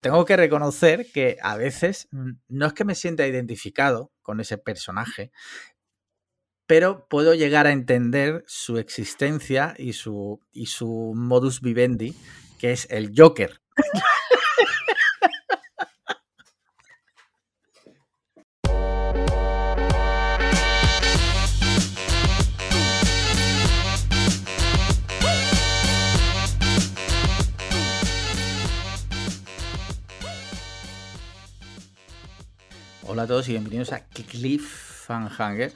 tengo que reconocer que a veces mm, no es que me sienta identificado con ese personaje, pero puedo llegar a entender su existencia y su, y su modus vivendi, que es el Joker. Hola a todos y bienvenidos a Cliffhanger,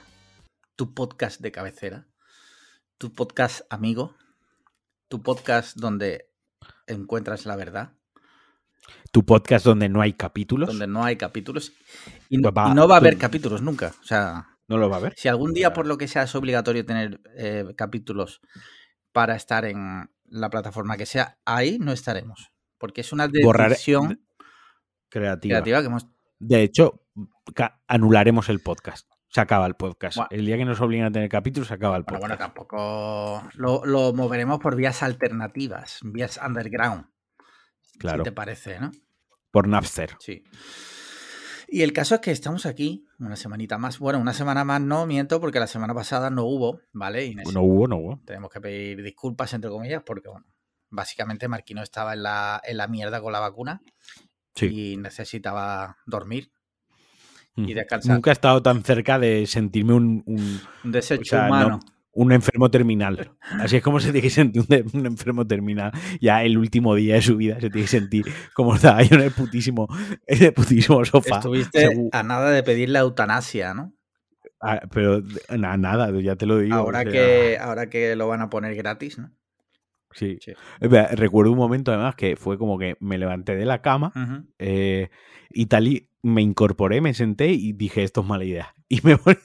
tu podcast de cabecera, tu podcast amigo, tu podcast donde encuentras la verdad, Tu podcast donde no hay capítulos. donde no hay capítulos y no, va- y no va a haber tú- capítulos nunca. O sea, ¿No lo va a ver? si algún día por lo que sea es obligatorio tener eh, capítulos para estar en la plataforma que sea, ahí no estaremos. Porque es una decisión Creativa. creativa que hemos De hecho, anularemos el podcast. Se acaba el podcast. El día que nos obliguen a tener capítulos, se acaba el Bueno, podcast. bueno, tampoco lo, lo moveremos por vías alternativas, vías underground. Claro. Si te parece, ¿no? Por Napster. Sí. Y el caso es que estamos aquí una semanita más. Bueno, una semana más no miento porque la semana pasada no hubo, ¿vale? No hubo, no hubo. tenemos que pedir disculpas entre comillas porque, bueno, básicamente Marquino estaba en la, en la mierda con la vacuna Sí. y necesitaba dormir y descansar. Nunca he estado tan cerca de sentirme un, un- Un desecho o sea, humano. no, un enfermo terminal. Así es como se tiene que sentir un, enfermo terminal. Ya el último día de su vida se tiene que sentir como estaba yo en el putísimo, en el putísimo sofá. Estuviste a nada de pedir la eutanasia, ¿no? Ah, pero na- nada, ya te lo digo. Ahora o sea, que, ahora que lo van a poner gratis, ¿no? Sí. Recuerdo un momento además que fue como que me levanté de la cama eh, y tal y me incorporé, me senté y dije esto es mala idea. Y me volví,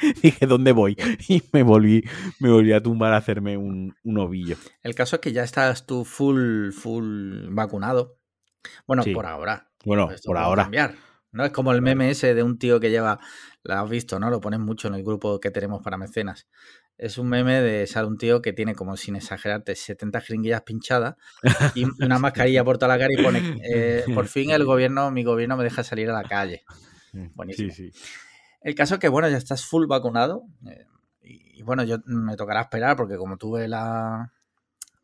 dije ¿dónde voy? Y me volví, me volví a tumbar a hacerme un, un ovillo. El caso es que ya estás tú full, full vacunado. Bueno, Sí. por ahora. Bueno, Esto por ahora. cambiar. No es como el meme ese de un tío que lleva, lo has visto, ¿no? Lo ponen mucho en el grupo que tenemos para mecenas. Es un meme de sale un tío que tiene como sin exagerarte 70 jeringuillas pinchadas y una mascarilla por toda la cara y pone eh, por fin el gobierno, mi gobierno me deja salir a la calle. Buenísimo. Sí, sí. El caso es que, bueno, ya estás full vacunado. eh, y, y, bueno, yo me tocará esperar porque como tuve la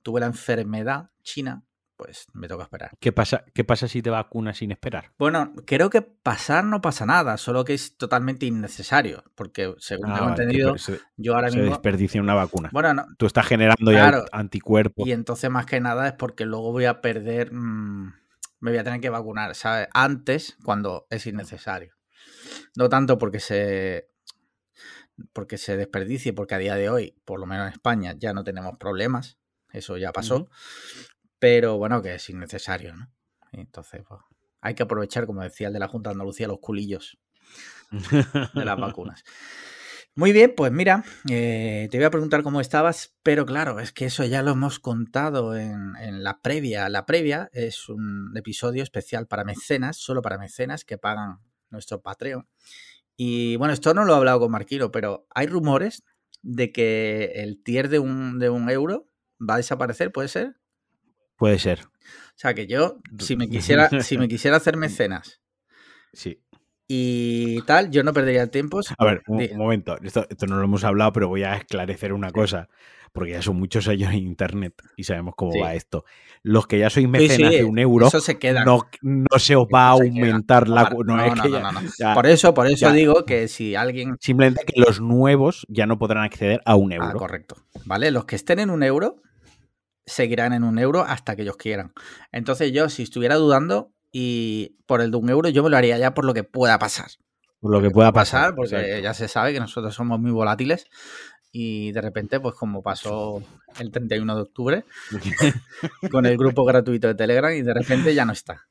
tuve la enfermedad china, pues me toca esperar. ¿Qué pasa, ¿Qué pasa si te vacunas sin esperar? Bueno, creo que pasar no pasa nada, solo que es totalmente innecesario, porque según Ah, tengo vale, entendido, se, yo ahora se mismo... desperdicia una vacuna. Bueno, no, Tú estás generando Claro. ya anticuerpos. y entonces más que nada es porque luego voy a perder, mm, me voy a tener que vacunar, ¿sabes? Antes, cuando es innecesario. No tanto porque se porque se desperdicie, porque a día de hoy, por lo menos en España, ya no tenemos problemas, eso ya pasó. Pero bueno, que es innecesario, ¿no? Entonces, pues, hay que aprovechar, como decía el de la Junta de Andalucía, los culillos de las vacunas. Muy bien, pues mira, eh, te voy a preguntar cómo estabas, pero claro, es que eso ya lo hemos contado en, en la previa. La previa es un episodio especial para mecenas, solo para mecenas que pagan nuestro Patreon. Y bueno, esto no lo he hablado con Marquino, pero hay rumores de que el tier de un, de un euro va a desaparecer, ¿puede ser? Puede ser. O sea que yo, si me quisiera, si me quisiera hacer mecenas Sí. y tal, yo no perdería el tiempo. A ver, un, momento. Esto, esto no lo hemos hablado, pero voy a esclarecer una cosa. Porque ya son muchos años en internet y sabemos cómo Sí. va esto. Los que ya sois mecenas sí, de un euro, Eso se queda. no, no se os va a se queda. aumentar la. No, no, es no, que no, ya- ya- Por eso, por eso ya. digo que si alguien. Simplemente que los nuevos ya no podrán acceder a un Ah, euro. correcto. ¿Vale? Los que estén en un euro seguirán en un euro hasta que ellos quieran. Entonces, yo, si estuviera dudando y por el de un euro, yo me lo haría ya por lo que pueda pasar. por lo que pueda pasar. porque exacto. ya se sabe que nosotros somos muy volátiles. Y de repente, pues como pasó el 31 de octubre, con el grupo gratuito de Telegram, y de repente ya no está.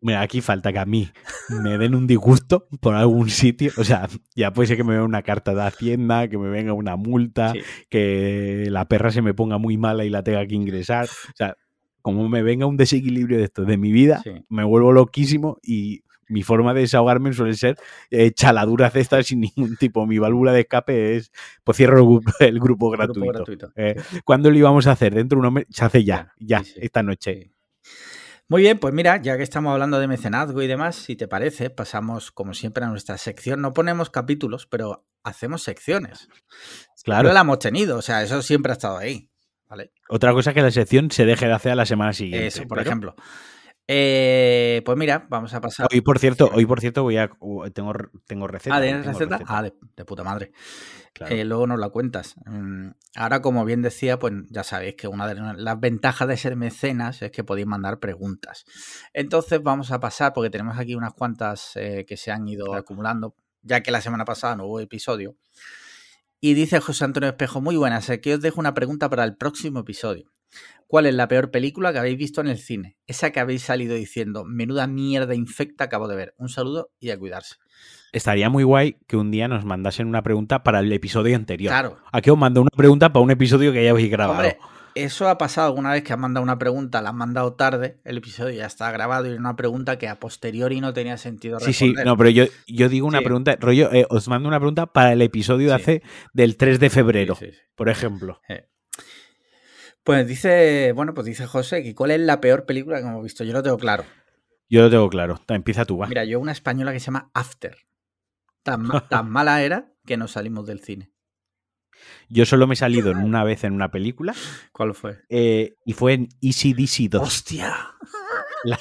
Mira, aquí falta que a mí me den un disgusto por algún sitio. O sea, ya puede ser que me venga una carta de Hacienda, que me venga una multa, Sí. que la perra se me ponga muy mala y la tenga que ingresar. O sea, como me venga un desequilibrio de esto de mi vida, Sí. me vuelvo loquísimo y mi forma de desahogarme suele ser eh, chaladuras de estas sin ningún tipo. Mi válvula de escape es, pues cierro el grupo, el grupo gratuito. Grupo gratuito. Eh, ¿Cuándo lo íbamos a hacer? Dentro de unos meses. Se hace ya, ya, esta noche. Muy bien, pues mira, ya que estamos hablando de mecenazgo y demás, si te parece, pasamos como siempre a nuestra sección. No ponemos capítulos, pero hacemos secciones. Claro. No la hemos tenido, o sea, eso siempre ha estado ahí. ¿vale? Otra cosa es que la sección se deje de hacer a la semana siguiente. Eso, por pero- ejemplo. Eh, pues mira, vamos a pasar. Hoy, por cierto, hoy, por cierto, voy a. Tengo, tengo receta. Ah, hoy ¿tienes tengo receta? Ah, de, de puta madre. Claro. Eh, luego nos la cuentas. Mm, Ahora, como bien decía, pues ya sabéis que una de las ventajas de ser mecenas es que podéis mandar preguntas. Entonces vamos a pasar, porque tenemos aquí unas cuantas eh, que se han ido acumulando, ya que la semana pasada no hubo episodio. Y dice José Antonio Espejo, muy buenas, aquí os dejo una pregunta para el próximo episodio. ¿Cuál es la peor película que habéis visto en el cine? Esa que habéis salido diciendo, menuda mierda infecta acabo de ver. Un saludo y a cuidarse. Estaría muy guay que un día nos mandasen una pregunta para el episodio anterior. Claro, Aquí os mando una pregunta para un episodio que ya habéis grabado. Hombre, eso ha pasado alguna vez que has mandado una pregunta, la has mandado tarde, el episodio ya está grabado y era una pregunta que a posteriori no tenía sentido sí, sí, responder. no, pero yo, yo digo una Sí. pregunta, rollo, eh, os mando una pregunta para el episodio de Sí. hace del 3 de febrero, Sí, sí, sí. por ejemplo. Eh. Pues dice, bueno, pues dice José que cuál es la peor película que hemos visto. Yo lo tengo claro. Yo lo tengo claro. Empieza tú, va. Mira, yo una española que se llama After. Tan, tan mala era que nos salimos del cine. Yo solo me he salido en una vez en una película ¿Cuál fue? eh, y fue en Easy DC 2. ¡Hostia! La-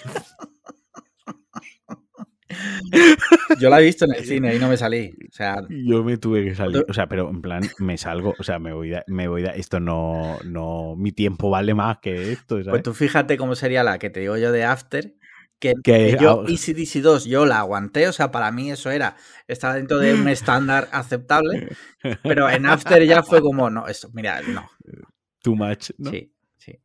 Yo la he visto en el cine y no me salí. O sea, Yo me tuve que salir, o sea, pero en plan me salgo, o sea, me voy, da- me voy, esto no, no, mi tiempo vale más que esto, ¿sabes? Pues tú fíjate cómo sería la que te digo yo de After. Que, Que- yo, ah, ECDC 2, yo la aguanté. O sea, para mí eso era. Estaba dentro de un estándar aceptable. Pero en After ya fue como, no, esto, mira, no. Too much, ¿no? Sí, sí.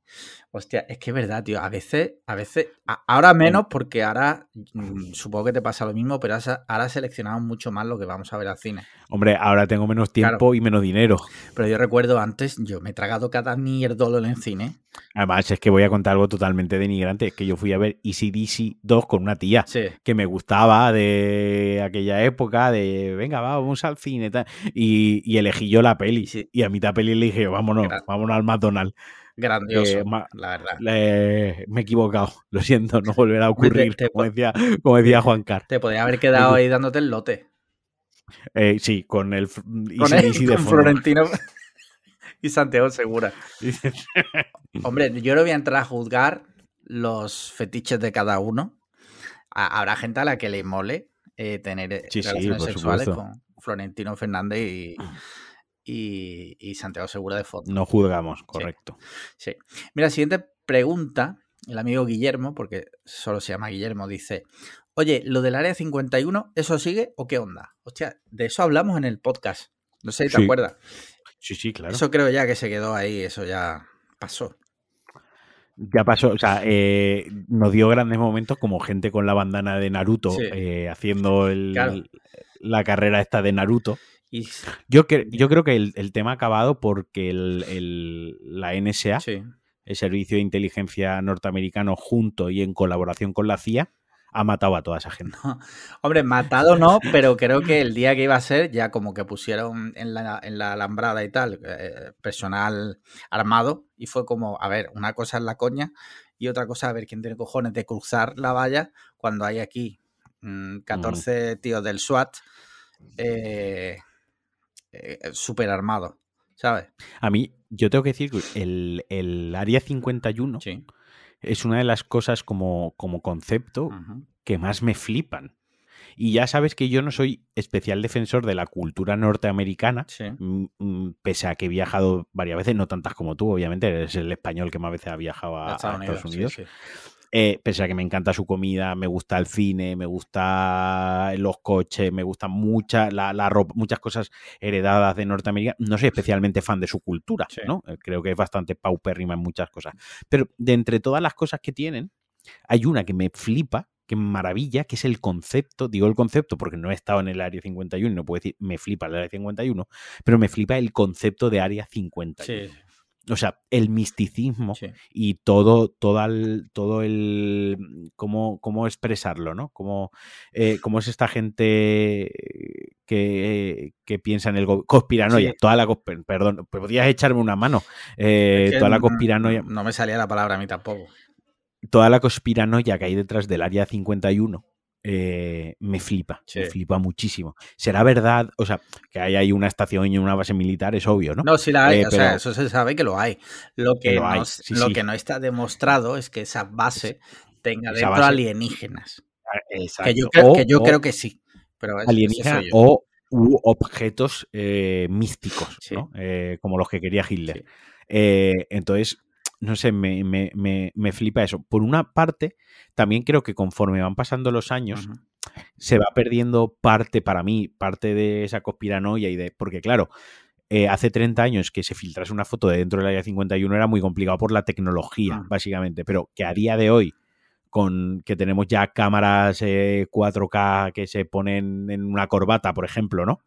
Hostia, es que es verdad, tío. A veces, a veces, a- ahora menos porque ahora mm, supongo que te pasa lo mismo, pero ahora- seleccionamos mucho más lo que vamos a ver al cine. Hombre, ahora tengo menos tiempo Claro. y menos dinero. Pero yo recuerdo antes, yo me he tragado cada mierdolo en el cine. Además, es que voy a contar algo totalmente denigrante, es que yo fui a ver Easy DC 2 con una tía. Sí. que me gustaba de aquella época, de venga, va, vamos al cine tal, y, y elegí yo la peli. Sí. Y a mitad peli le dije, vámonos, vámonos al McDonald's. Grandioso, Eh, ma- la verdad. Me he equivocado, lo siento, no volverá a ocurrir, te- como, decía, como decía Juan Car. Te podría haber quedado ahí dándote el lote. Eh, sí, con el fr- Con, de. Florentino y Santiago Segura. Hombre, yo no voy a entrar a juzgar los fetiches de cada uno. Ha- Habrá gente a la que le mole eh, tener Sí, relaciones sexuales supuesto. con Florentino Fernández y, y- y Santiago Segura de fondo. No juzgamos, correcto. Sí. Mira, siguiente pregunta. El amigo Guillermo, porque solo se llama Guillermo, dice: Oye, lo del área 51, ¿eso sigue o qué onda? Hostia, de eso hablamos en el podcast. No sé si te Sí, acuerdas. Sí, sí, claro. Eso creo ya que se quedó ahí, eso ya pasó. Ya pasó, o sea, eh, nos dio grandes momentos como gente con la bandana de Naruto Sí. eh, haciendo el- Claro. la carrera esta de Naruto. Y Yo, cre- yo creo que el, el tema ha acabado porque el, el- la NSA, sí, el Servicio de Inteligencia Norteamericano, junto y en colaboración con la CIA, ha matado a toda esa gente. Hombre, matado no, pero creo que el día que iba a ser, ya como que pusieron en la, en la alambrada y tal, eh, personal armado, y fue como, a ver, una cosa es la coña y otra cosa a ver quién tiene cojones de cruzar la valla cuando hay aquí mm, 14 tíos del SWAT eh, eh, súper armados, ¿sabes? A mí, yo tengo que decir que el, el Área 51 Sí. es una de las cosas como, como concepto que más me flipan. Y ya sabes que yo no soy especial defensor de la cultura norteamericana, Sí. pese a que he viajado varias veces, no tantas como tú, obviamente, eres el español que más veces ha viajado a, a Estados Unidos. sí. Eh, pese a que me encanta su comida, me gusta el cine, me gusta los coches, me gustan mucha, la, la ropa, muchas cosas heredadas de Norteamérica. No soy especialmente fan de su cultura, Sí. ¿no? Eh, Creo que es bastante paupérrima en muchas cosas. Pero de entre todas las cosas que tienen, hay una que me flipa, que me maravilla, que es el concepto. Digo el concepto porque no he estado en el área 51, no puedo decir me flipa el área 51, pero me flipa el concepto de área 51. Sí, O sea, el misticismo sí. y todo, todo el, todo el cómo, cómo expresarlo, ¿no? Cómo, eh, cómo es esta gente que, que piensa en el conspiranoia, Sí. toda la perdón, podías echarme una mano, eh, Es que toda la no- conspiranoia. No me salía la palabra a mí tampoco. toda la conspiranoia que hay detrás del área 51 eh, me flipa, Sí. me flipa muchísimo. ¿Será verdad? O sea, que hay ahí una estación y una base militar, es obvio, ¿no? No, sí la hay, Eh, o sea, eso se sabe que lo hay. Lo que, Que lo no, hay, s- sí, lo sí. que no está demostrado es que esa base tenga Esa dentro base- alienígenas. Exacto. Que yo, creo, O- que, yo o creo que sí. Pero alienígenas o u objetos eh, místicos. ¿no? Como los que quería Hitler. Entonces, no sé, me, me- me- me flipa eso. Por una parte, también creo que conforme van pasando los años, se va perdiendo parte, para mí, parte de esa conspiranoia y de. Porque, claro, eh, hace 30 años que se filtrase una foto de dentro del área 51 era muy complicado por la tecnología, Mm. básicamente. Pero que a día de hoy, con que tenemos ya cámaras eh, 4K que se ponen en una corbata, por ejemplo, ¿no?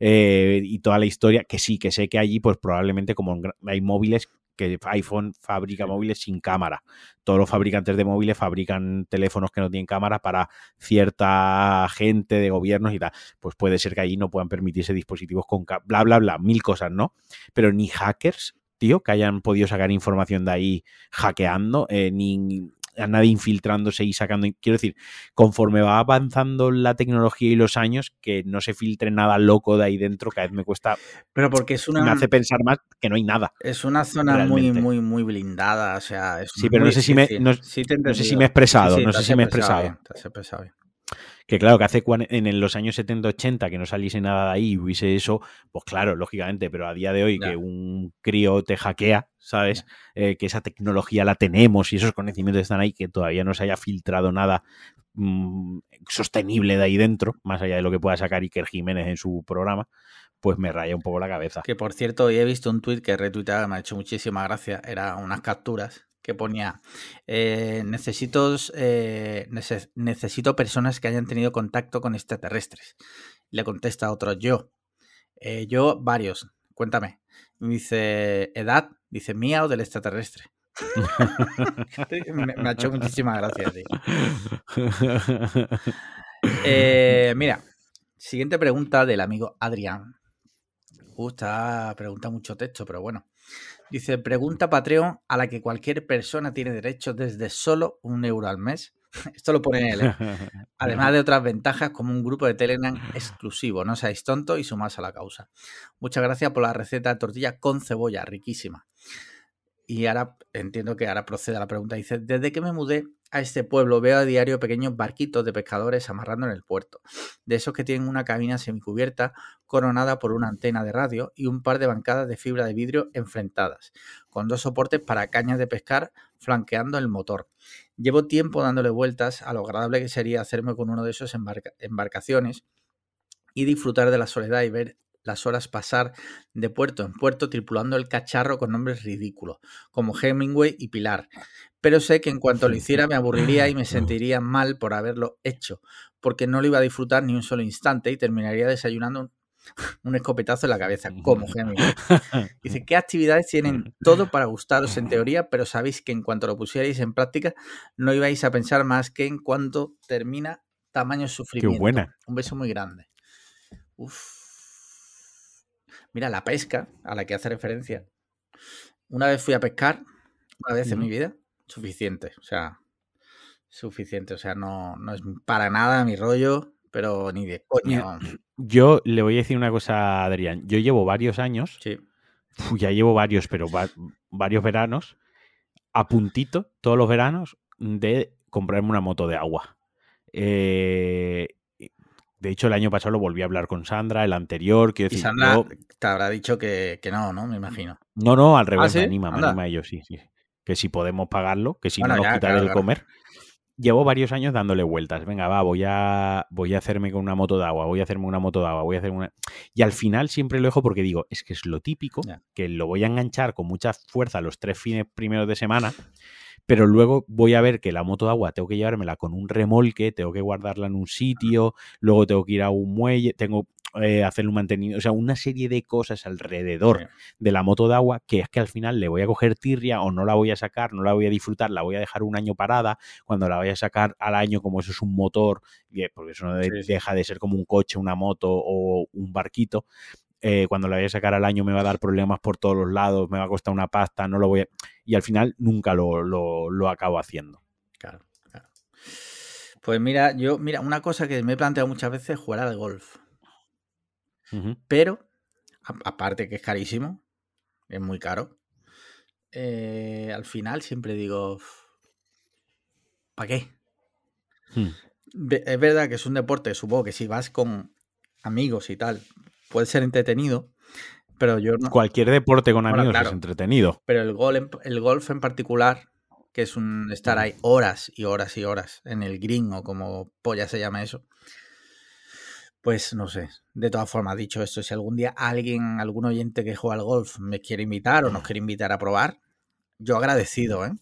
Eh, y toda la historia, que sí, que sé que allí, pues probablemente como hay móviles que iPhone fabrica móviles sin cámara. Todos los fabricantes de móviles fabrican teléfonos que no tienen cámara para cierta gente de gobiernos y tal. Pues puede ser que allí no puedan permitirse dispositivos con bla bla bla, mil cosas, ¿no? Pero ni hackers, tío, que hayan podido sacar información de ahí hackeando, eh, ni a nadie infiltrándose y sacando. Quiero decir, conforme va avanzando la tecnología y los años, que no se filtre nada loco de ahí dentro, cada vez me cuesta, Pero porque es una, me hace pensar más que no hay nada. es una zona muy, realmente. muy, muy blindada. O sea, es Sí, pero no sé si me- no- Sí no sé si me he expresado, Sí, sí, no sé si me he expresado expresado. bien, te has expresado bien. Que claro, que hace en los años 70-80 que no saliese nada de ahí y hubiese eso, pues claro, lógicamente, pero a día de hoy que un crío te hackea, ¿sabes? Eh, que esa tecnología la tenemos y esos conocimientos están ahí, que todavía no se haya filtrado nada mm, sostenible de ahí dentro, más allá de lo que pueda sacar Iker Jiménez en su programa, pues me raya un poco la cabeza. Que por cierto, hoy he visto un tuit que he retuiteado, me ha hecho muchísima gracia. Era unas capturas que ponía: eh, necesito, eh, neces- necesito personas que hayan tenido contacto con extraterrestres. Le contesta otro: Yo. "Eh, yo, varios. Cuéntame. Dice: ¿Edad? Dice: ¿Mía o del extraterrestre? me, ha hecho muchísima gracia, tío. Eh, mira, siguiente pregunta del amigo Adrián. Uh, esta pregunta mucho texto, pero bueno. Dice, pregunta Patreon a la que cualquier persona tiene derecho desde solo un euro al mes. Esto lo pone él. ¿eh? Además de otras ventajas como un grupo de Telegram exclusivo. No seáis tontos y sumáis a la causa. Muchas gracias por la receta de tortilla con cebolla, riquísima. Y ahora entiendo que ahora procede a la pregunta. Dice, desde que me mudé a este pueblo veo a diario pequeños barquitos de pescadores amarrando en el puerto. De esos que tienen una cabina semicubierta coronada por una antena de radio y un par de bancadas de fibra de vidrio enfrentadas, con dos soportes para cañas de pescar flanqueando el motor. Llevo tiempo dándole vueltas a lo agradable que sería hacerme con uno de esos embarca embarcaciones y disfrutar de la soledad y ver las horas pasar de puerto en puerto tripulando el cacharro con nombres ridículos, como Hemingway y Pilar. Pero sé que en cuanto lo hiciera me aburriría y me sentiría mal por haberlo hecho, porque no lo iba a disfrutar ni un solo instante y terminaría desayunando un, un escopetazo en la cabeza, como Hemingway. Dice, ¿qué actividades tienen todo para gustaros en teoría, pero sabéis que en cuanto lo pusierais en práctica no ibais a pensar más que en cuanto termina tamaño sufrimiento? buena. Un beso muy grande. Uf. Mira, la pesca a la que hace referencia. Una vez fui a pescar, una vez en mi vida, suficiente. O sea, suficiente. O sea, no, no es para nada mi rollo, pero ni de coña. Yo le voy a decir una cosa a Adrián. Yo llevo varios años, Sí. ya llevo varios, pero va- varios veranos, a puntito, todos los veranos, de comprarme una moto de agua. Eh, de hecho, el año pasado lo volví a hablar con Sandra, el anterior, quiero Y decir, Sandra yo- te habrá dicho que, que no, ¿no? Me imagino. No, no, al revés, ¿sí? me anima, me anima ellos, sí, sí. Que si podemos pagarlo, que si Bueno, no nos ya, quita claro, del claro. comer. Llevo varios años dándole vueltas. Venga, va, voy a, voy a hacerme con una moto de agua, voy a hacerme una moto de agua, voy a hacer una. Y al final siempre lo dejo porque digo, es que es lo típico, Ya. que lo voy a enganchar con mucha fuerza los tres fines primeros de semana, pero luego voy a ver que la moto de agua tengo que llevármela con un remolque, tengo que guardarla en un sitio, luego tengo que ir a un muelle, tengo eh, hacerle un mantenimiento, o sea, una serie de cosas alrededor Sí. de la moto de agua que es que al final le voy a coger tirria o no la voy a sacar, no la voy a disfrutar, la voy a dejar un año parada, cuando la vaya a sacar al año como eso es un motor, eh, porque eso no sí. deja de ser como un coche, una moto o un barquito, eh, cuando la vaya a sacar al año me va a dar problemas por todos los lados, me va a costar una pasta, no lo voy a... Y al final nunca lo, lo, lo acabo haciendo. Pues mira, yo, mira, una cosa que me he planteado muchas veces es jugar al golf. Pero, a- aparte que es carísimo, es muy caro. eh, al final siempre digo, ¿para qué? Hmm. Es verdad que es un deporte, supongo que si vas con amigos y tal, puede ser entretenido, pero yo no. Cualquier deporte con amigos claro. es entretenido. Pero el, gol en- el golf en particular, que es un estar ahí horas y horas y horas en el green o como polla se llama eso, pues no sé. De todas formas, dicho esto, si algún día alguien, algún oyente que juega al golf me quiere invitar o nos quiere invitar a probar, yo agradecido, ¿eh?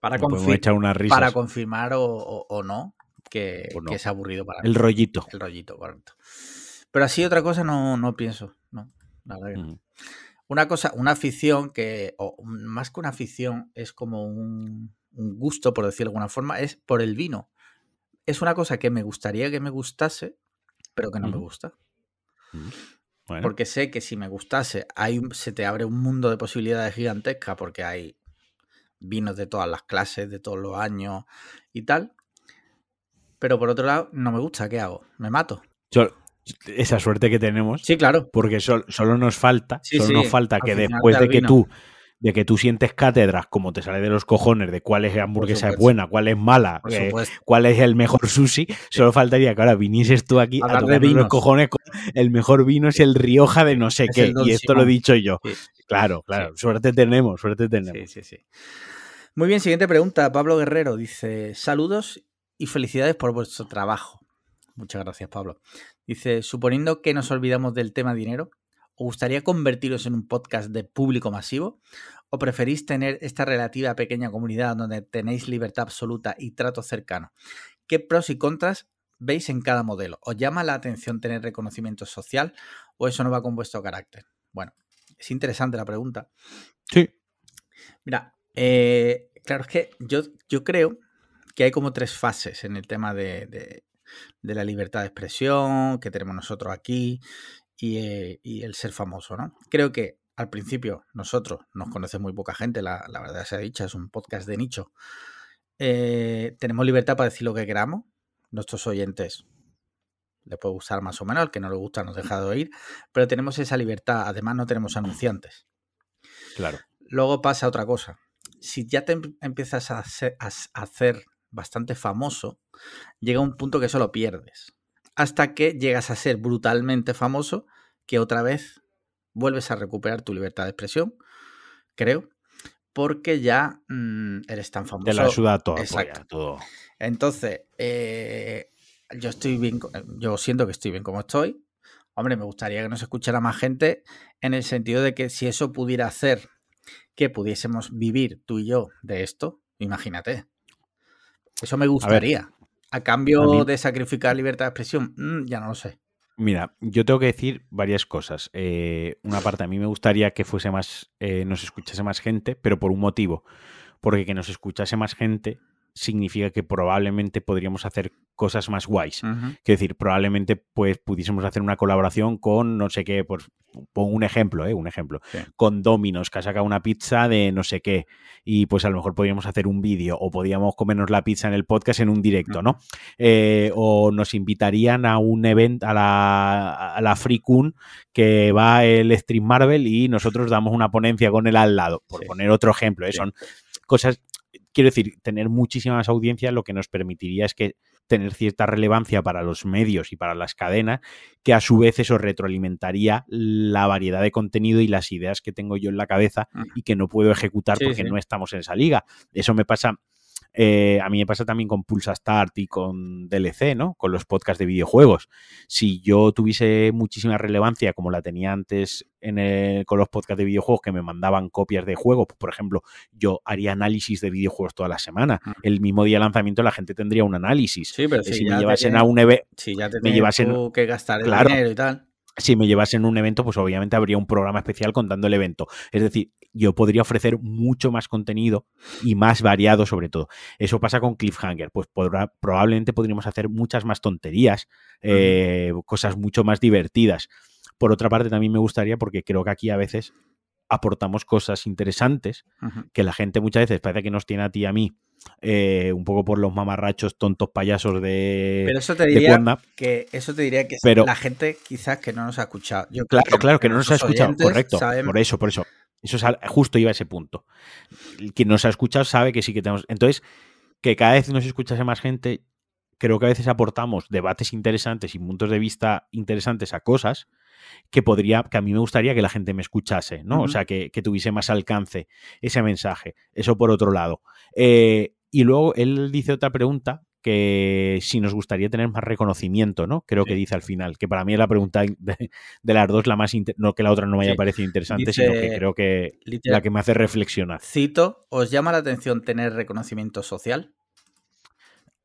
Para, echar unas risas. para confirmar o, o- o no, que, O no. que es aburrido para mí. El rollito. El rollito, correcto. Pero así otra cosa no, no pienso, no, la verdad que no. Ujú. Una cosa, una afición que, o más que una afición, es como un, un gusto, por decirlo de alguna forma, es por el vino. Es una cosa que me gustaría que me gustase, pero que no me gusta. Bueno, Porque sé que si me gustase, hay un- se te abre un mundo de posibilidades gigantescas, porque hay vinos de todas las clases, de todos los años y tal. Pero por otro lado, no me gusta, ¿qué hago? ¿Me mato? yo- esa suerte que tenemos, Sí, claro. porque sol- solo nos falta, Sí, solo sí, nos falta que después de que tú de que tú sientes cátedras como te sale de los cojones de cuál es hamburguesa es buena, cuál es mala, eh, cuál es el mejor sushi, solo faltaría que ahora vinieses tú aquí a Hablar tocarnos los cojones con el mejor vino es el Rioja de no sé Es qué, y esto lo he dicho yo. Sí. Claro, claro, suerte tenemos, suerte tenemos. Sí, sí, sí. Muy bien, siguiente pregunta. Pablo Guerrero dice: Saludos y felicidades por vuestro trabajo. Muchas gracias, Pablo. Dice: Suponiendo que nos olvidamos del tema dinero, ¿os gustaría convertiros en un podcast de público masivo? ¿O preferís tener esta relativa pequeña comunidad donde tenéis libertad absoluta y trato cercano? ¿Qué pros y contras veis en cada modelo? ¿Os llama la atención tener reconocimiento social o eso no va con vuestro carácter? Bueno, es interesante la pregunta. Sí. Mira, eh, claro, es que yo, yo creo que hay como tres fases en el tema de, de- de la libertad de expresión que tenemos nosotros aquí y, eh, y el ser famoso, ¿no? Creo que al principio nosotros nos conoce muy poca gente, la, la verdad sea dicha, es un podcast de nicho. Eh, tenemos libertad para decir lo que queramos. Nuestros oyentes les puede gustar más o menos, al que no le gusta nos deja de oír, pero tenemos esa libertad. Además, no tenemos anunciantes. Claro. Luego pasa otra cosa. Si ya te em- empiezas a hacer, a hacer bastante famoso, llega un punto que eso lo pierdes. Hasta que llegas a ser brutalmente famoso, que otra vez vuelves a recuperar tu libertad de expresión, creo, porque ya mm, eres tan famoso. Te la suda todo. Exacto. polla, todo. Entonces, eh, yo estoy bien, yo siento que estoy bien como estoy. Hombre, me gustaría que nos escuchara más gente en el sentido de que si eso pudiera hacer que pudiésemos vivir tú y yo de esto, imagínate. Eso me gustaría. A, cambio a mí- de sacrificar libertad de expresión, mm, ya no lo sé. Mira, yo tengo que decir varias cosas. Eh, una parte, a mí me gustaría que fuese más, eh, nos escuchase más gente, pero por un motivo. Porque que nos escuchase más gente significa que probablemente podríamos hacer cosas más guays. Ujú. Quiero decir, probablemente pues pudiésemos hacer una colaboración con no sé qué, pues pongo un ejemplo, ¿eh? Un ejemplo. Sí. Con Domino's, que ha sacado una pizza de no sé qué. Y pues a lo mejor podríamos hacer un vídeo o podríamos comernos la pizza en el podcast en un directo, ¿no? Eh, o nos invitarían a un evento, a la, a la FreeCon, que va el Stream Marvel y nosotros damos una ponencia con él al lado, por Sí. poner otro ejemplo. ¿eh? Sí. Son cosas, quiero decir, tener muchísimas audiencias lo que nos permitiría es que tener cierta relevancia para los medios y para las cadenas, que a su vez eso retroalimentaría la variedad de contenido y las ideas que tengo yo en la cabeza y que no puedo ejecutar Sí, porque sí. no estamos en esa liga. Eso me pasa, eh, a mí me pasa también con Pulsa Start y con DLC, ¿no? Con los podcasts de videojuegos. Si yo tuviese muchísima relevancia como la tenía antes en el- con los podcasts de videojuegos que me mandaban copias de juegos, pues, por ejemplo, yo haría análisis de videojuegos toda la semana. Mm. El mismo día de lanzamiento la gente tendría un análisis. Sí, pero Eh, si, si me llevasen a un evento si ya te me llevasen- que gastar el Claro. dinero y tal. Si me llevasen un evento, pues obviamente habría un programa especial contando el evento. Es decir, yo podría ofrecer mucho más contenido y más variado sobre todo. Eso pasa con Cliffhanger, pues podrá- probablemente podríamos hacer muchas más tonterías, eh, cosas mucho más divertidas. Por otra parte, también me gustaría, porque creo que aquí a veces aportamos cosas interesantes que la gente muchas veces parece que nos tiene a ti y a mí eh, un poco por los mamarrachos tontos payasos de. Pero eso te diría que eso te diría que la gente quizás que no nos ha escuchado. claro, claro, que no nos ha escuchado, correcto. Por eso, por eso. Eso es, justo iba a ese punto. Quien nos ha escuchado sabe que sí que tenemos. Entonces, que cada vez nos escuchase más gente, creo que a veces aportamos debates interesantes y puntos de vista interesantes a cosas que podría, que a mí me gustaría que la gente me escuchase, ¿no? O sea, que, tuviese más alcance ese mensaje. Eso por otro lado. Eh, y luego él dice otra pregunta que si nos gustaría tener más reconocimiento, ¿no? Creo que dice al final, que para mí es la pregunta de, las dos la más, no que la otra no me haya parecido interesante, sino que creo que la que me hace reflexionar. Cito, ¿os llama la atención tener reconocimiento social?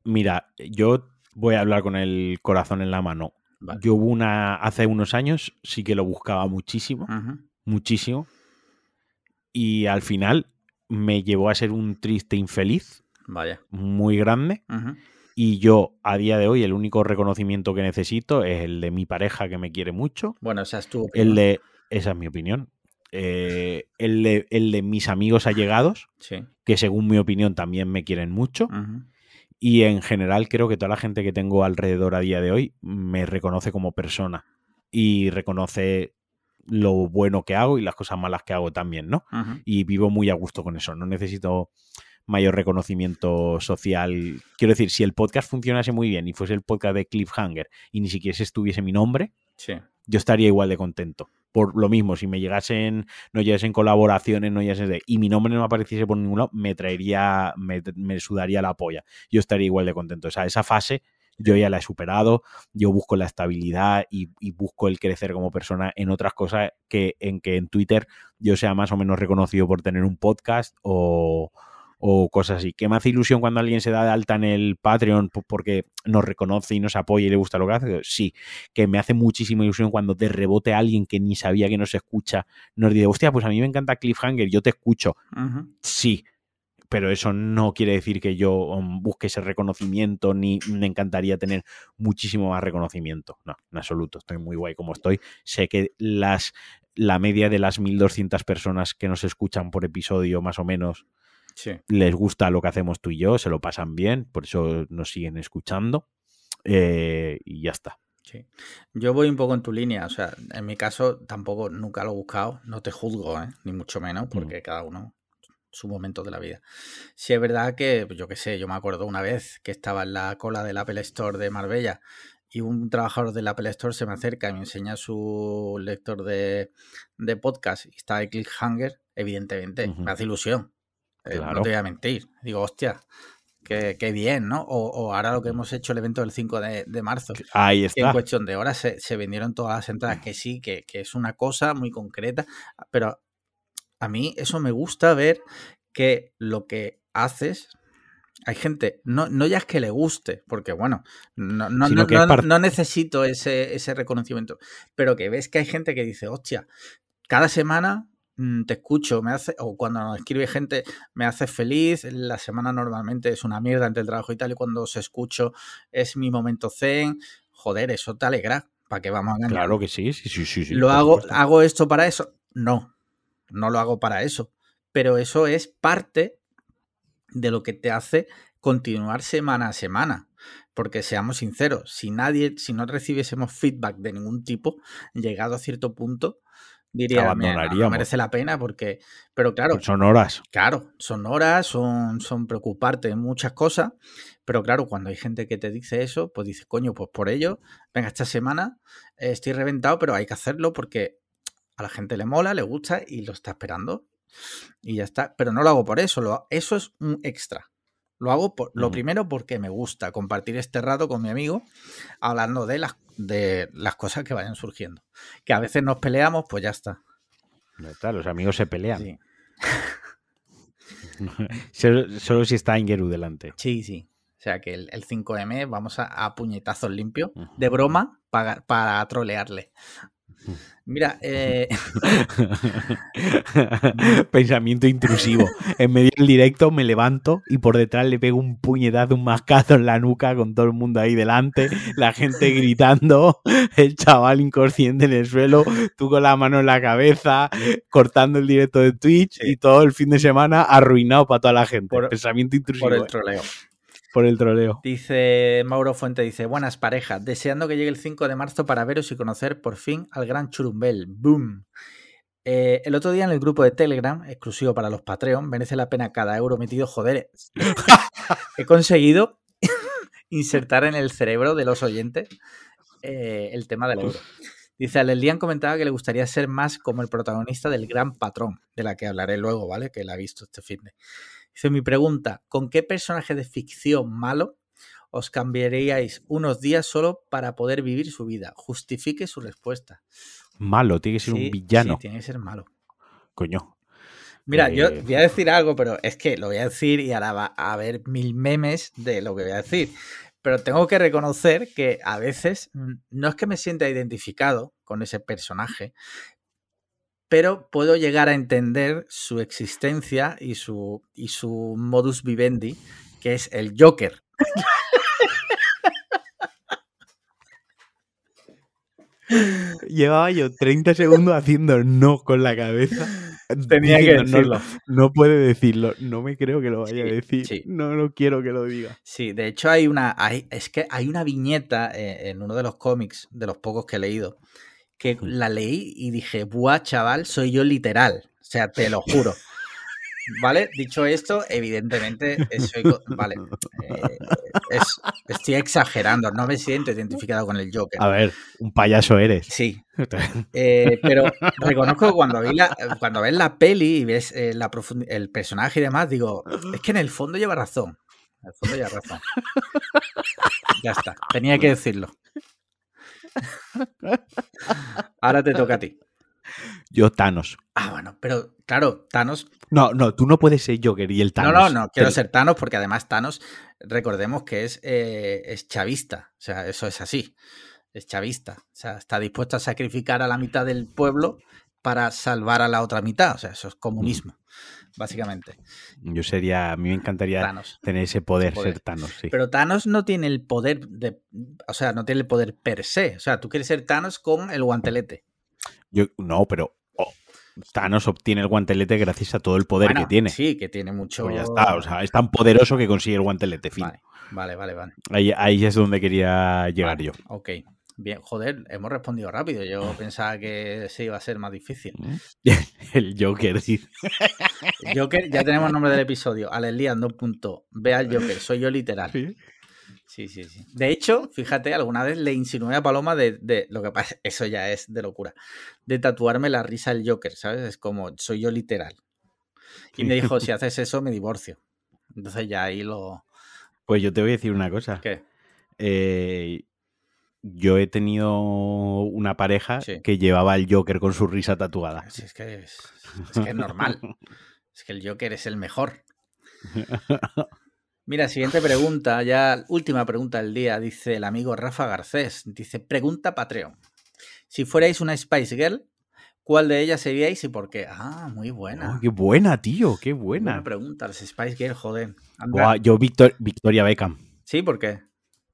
Mira, yo voy a hablar con el corazón en la mano. Yo hubo una, hace unos años, sí que lo buscaba muchísimo, muchísimo, y al final me llevó a ser un triste infeliz Vaya. muy grande. Y yo, a día de hoy, el único reconocimiento que necesito es el de mi pareja que me quiere mucho. Bueno, esa es tu opinión. El de, esa es mi opinión. Eh, el, de, el, de, mis amigos allegados, que según mi opinión también me quieren mucho. Y en general creo que toda la gente que tengo alrededor a día de hoy me reconoce como persona y reconoce lo bueno que hago y las cosas malas que hago también, ¿no? Y vivo muy a gusto con eso. No necesito mayor reconocimiento social. Quiero decir, si el podcast funcionase muy bien y fuese el podcast de Cliffhanger y ni siquiera estuviese mi nombre, yo estaría igual de contento. Por lo mismo, si me llegasen, no llegasen colaboraciones, no llegasen de, y mi nombre no apareciese por ningún lado, me traería, me, sudaría la polla. Yo estaría igual de contento. O sea, esa fase yo ya la he superado, yo busco la estabilidad y, busco el crecer como persona en otras cosas que en que en Twitter yo sea más o menos reconocido por tener un podcast o, o cosas así. ¿Qué me hace ilusión cuando alguien se da de alta en el Patreon porque nos reconoce y nos apoya y le gusta lo que hace? Sí, que me hace muchísima ilusión cuando de rebote a alguien que ni sabía que nos escucha, nos dice, hostia, pues a mí me encanta Cliffhanger, yo te escucho. Sí, pero eso no quiere decir que yo um, busque ese reconocimiento ni me encantaría tener muchísimo más reconocimiento. No, en absoluto, estoy muy guay como estoy. Sé que las la media de las 1200 personas que nos escuchan por episodio más o menos les gusta lo que hacemos tú y yo, se lo pasan bien, por eso nos siguen escuchando eh, y ya está. Yo voy un poco en tu línea, o sea, en mi caso tampoco nunca lo he buscado, no te juzgo, ¿eh? ni mucho menos, mm. porque cada uno su momento de la vida. Si es verdad que, pues, yo qué sé, yo me acuerdo una vez que estaba en la cola del Apple Store de Marbella y un trabajador del Apple Store se me acerca y me enseña su lector de, podcast y está de Clickhanger, evidentemente, me hace ilusión. Eh, no te voy a mentir. Digo, hostia, qué, bien, ¿no? O, ahora lo que hemos hecho, el evento del 5 de, marzo. Ahí está. en cuestión de horas se, vendieron todas las entradas, que sí, que, que, es una cosa muy concreta, pero a mí eso me gusta ver que lo que haces hay gente, no, no ya es que le guste, porque bueno, no, no, no, necesito ese, ese, reconocimiento, pero que ves que hay gente que dice, hostia, cada semana te escucho, me hace, o cuando nos escribe gente, me hace feliz, la semana normalmente es una mierda entre el trabajo y tal, y cuando os escucho es mi momento zen, joder, eso te alegra, ¿para qué vamos a ganar? Claro que sí, sí, sí, sí. ¿Lo hago, hago esto para eso? No, no lo hago para eso, pero eso es parte de lo que te hace continuar semana a semana. Porque seamos sinceros, si nadie, si no recibiésemos feedback de ningún tipo, llegado a cierto punto, diría, no, merece la pena porque, pero claro, pues son horas. Claro, son horas, son, son preocuparte de muchas cosas, pero claro, cuando hay gente que te dice eso, pues dices, coño, pues por ello, venga, esta semana estoy reventado, pero hay que hacerlo porque a la gente le mola, le gusta y lo está esperando. Y ya está. Pero no lo hago por eso. Lo, eso es un extra. Lo hago por, lo primero porque me gusta compartir este rato con mi amigo hablando de las, de las cosas que vayan surgiendo. Que a veces nos peleamos, pues ya está. los amigos se pelean. solo, si está Ingeru delante. Sí, sí. O sea que el, 5M vamos a, puñetazos limpios, de broma, para, para trolearle. Mira, eh, Pensamiento intrusivo. En medio del directo me levanto y por detrás le pego un puñetazo, un mascazo en la nuca con todo el mundo ahí delante, la gente gritando, el chaval inconsciente en el suelo, tú con la mano en la cabeza, cortando el directo de Twitch y todo el fin de semana arruinado para toda la gente. Por- Pensamiento intrusivo. por el eh, troleo. Por el troleo. Dice Mauro Fuente, dice, buenas parejas, deseando que llegue el 5 de marzo para veros y conocer por fin al gran Churumbel. Boom. Eh, el otro día en el grupo de Telegram, exclusivo para los Patreon, merece la pena cada euro metido. Joder, he conseguido insertar en el cerebro de los oyentes eh, el tema del euro. Dice, Alelian comentaba que le gustaría ser más como el protagonista del Gran Patrón, de la que hablaré luego, ¿vale? Que la ha visto este fin de. Dice, mi pregunta, ¿con qué personaje de ficción malo os cambiaríais unos días solo para poder vivir su vida? Justifique su respuesta. Malo, tiene que ser Sí, un villano. Sí, tiene que ser malo. Coño. Mira, yo Eh, voy a decir algo, pero es que lo voy a decir y ahora va a haber mil memes de lo que voy a decir. Pero tengo que reconocer que a veces mm, no es que me sienta identificado con ese personaje, pero puedo llegar a entender su existencia y su, y su modus vivendi, que es el Joker. Llevaba yo 30 segundos haciendo no con la cabeza. Tenía que Diciendo, decirlo. No puede decirlo. No me creo que lo vaya Sí, a decir. sí. No, no quiero que lo diga. Sí, de hecho hay una, hay, es que hay una viñeta eh, en uno de los cómics, de los pocos que he leído, que la leí y dije, buah, chaval, soy yo literal. O sea, te lo juro. ¿Vale? Dicho esto, evidentemente, soy vale, eh, es- estoy exagerando, no me siento identificado con el Joker. A ver, un payaso eres. Sí, eh, pero reconozco que cuando, vi la, cuando ves la peli y ves eh, la el personaje y demás, digo, es que en el fondo lleva razón. En el fondo lleva razón. Ya está, tenía que decirlo. Ahora te toca a ti. Yo, Thanos. Ah, bueno, pero claro, Thanos. No, no, tú no puedes ser Joker y el Thanos. No, no, no, quiero Pero- ser Thanos porque además Thanos, recordemos que es, eh, es chavista. O sea, eso es así. Es chavista. O sea, está dispuesto a sacrificar a la mitad del pueblo para salvar a la otra mitad. O sea, eso es comunismo, básicamente. Yo sería. A mí me encantaría Thanos. tener ese poder, Ese poder. ser Thanos, sí. Pero Thanos no tiene el poder de. O sea, no tiene el poder per se. O sea, tú quieres ser Thanos con el guantelete. Yo, no, pero oh, Thanos obtiene el guantelete gracias a todo el poder Bueno, que tiene. Sí, que tiene mucho. Pues ya está. O sea, es tan poderoso que consigue el guantelete. Fin. Vale, vale, vale. vale. Ahí, ahí es donde quería llegar Vale, yo. Ok. Bien, joder, hemos respondido rápido. Yo pensaba que sí iba a ser más difícil. El Joker, sí. Joker, ya tenemos nombre del episodio. Alelian, dos puntos. Ve al Joker, soy yo literal. Sí, sí, sí. De hecho, fíjate, alguna vez le insinué a Paloma de, de- lo que pasa, eso ya es de locura, de tatuarme la risa del Joker, ¿sabes? Es como, soy yo literal. Y me dijo, si haces eso, me divorcio. Entonces ya ahí lo... Pues yo te voy a decir una cosa. ¿Qué? Eh, yo he tenido una pareja Sí. que llevaba al Joker con su risa tatuada. Es que es, es que es normal. Es que el Joker es el mejor. Mira, siguiente pregunta, ya última pregunta del día, dice el amigo Rafa Garcés. Dice, pregunta Patreon. Si fuerais una Spice Girl, ¿cuál de ellas seríais y por qué? Ah, muy buena. Oh, qué buena, tío, qué buena. buena. pregunta, las Spice Girl, joder. Yo Victor- Victoria Beckham. Sí, ¿por qué?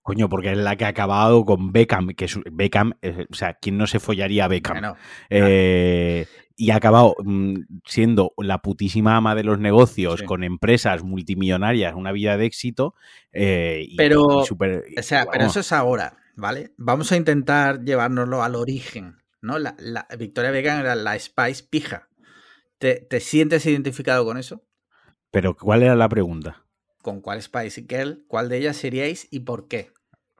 Coño, porque es la que ha acabado con Beckham, que es, Beckham, eh, o sea, ¿quién no se follaría a Beckham? Eh, y ha acabado mm, siendo la putísima ama de los negocios Sí. con empresas multimillonarias, una vida de éxito. eh, Pero, y o sea, pero eso es ahora, ¿vale? Vamos a intentar llevárnoslo al origen, ¿no? La, la- Victoria Beckham era la Spice pija. ¿Te, te sientes identificado con eso? Pero ¿cuál era la pregunta? ¿Con cuál Spice Girl? ¿Cuál de ellas seríais y por qué?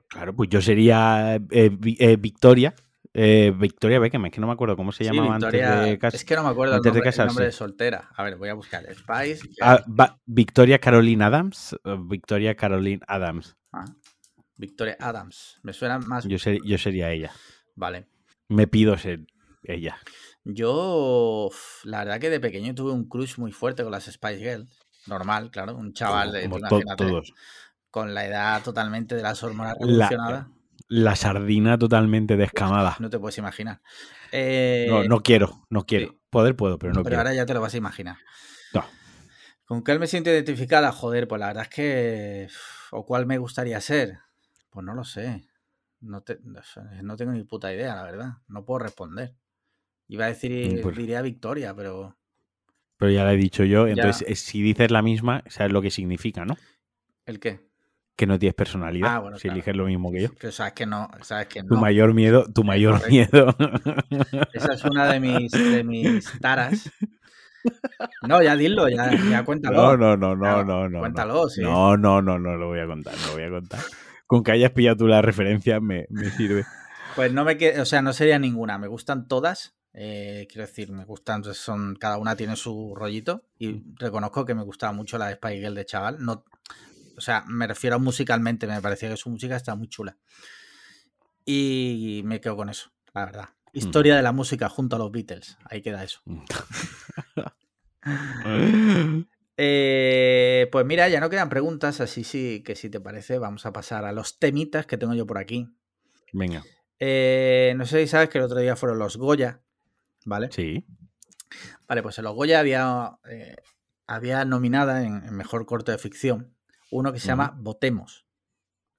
Claro, pues yo sería eh, eh, Victoria. eh, Victoria Beckham, es que no me acuerdo cómo se Sí, llamaba Victoria- antes de casarse. Es que no me acuerdo el antes de nombre, el nombre de soltera. A ver, voy a buscar. Spice. Ah, va- Victoria Caroline Adams. Victoria Caroline Adams. Ah, Victoria Adams. Me suena más. Yo, ser- yo sería ella. Vale. Me pido ser ella. Yo, la verdad que de pequeño tuve un crush muy fuerte con las Spice Girls. Normal, claro. Un chaval de, Como tú to- imagínate, todos. con la edad totalmente de las hormonas revolucionadas. La sardina totalmente descamada. No te puedes imaginar. no, Eh, no quiero, no quiero. sí. Poder puedo, pero no pero quiero. ahora ya te lo vas a imaginar. No. ¿Con cuál me siento identificada? Joder, pues la verdad es que. ¿O cuál me gustaría ser? Pues no lo sé. No, te- no tengo ni puta idea, la verdad. No puedo responder. Iba a decir, Mm, pues- diría Victoria, pero. Pero ya la he dicho yo. Entonces, eh, si dices la misma, sabes lo que significa, ¿no? ¿El qué? Que no tienes personalidad. Ah, bueno, si claro. eliges lo mismo que yo. Que sabes que no. Sabes que Tu no. mayor miedo, tu mayor correcto. miedo. Esa es una de mis, de mis taras. No, ya dilo, ya, ya cuéntalo. No, no, no, no, no, no. cuéntalo, sí. No, no, no, no lo voy a contar, no lo voy a contar. Con que hayas pillado tú la referencia me, me sirve. Pues no me que, o sea, no sería ninguna. Me gustan todas. Eh, quiero decir, me gustan, son, cada una tiene su rollito. Y reconozco que me gustaba mucho la de Spy Girl de chaval. No, o sea, me refiero a musicalmente, me parecía que su música está muy chula. Y me quedo con eso, la verdad. Historia de la música junto a los Beatles. Ahí queda eso. Eh, pues mira, ya no quedan preguntas, así sí que si te parece, vamos a pasar a los temitas que tengo yo por aquí. Venga, Eh, no sé si sabes que el otro día fueron los Goya, ¿vale? sí. Vale, pues en los Goya había, eh, había nominada en, en Mejor Corto de Ficción uno que se llama Votemos.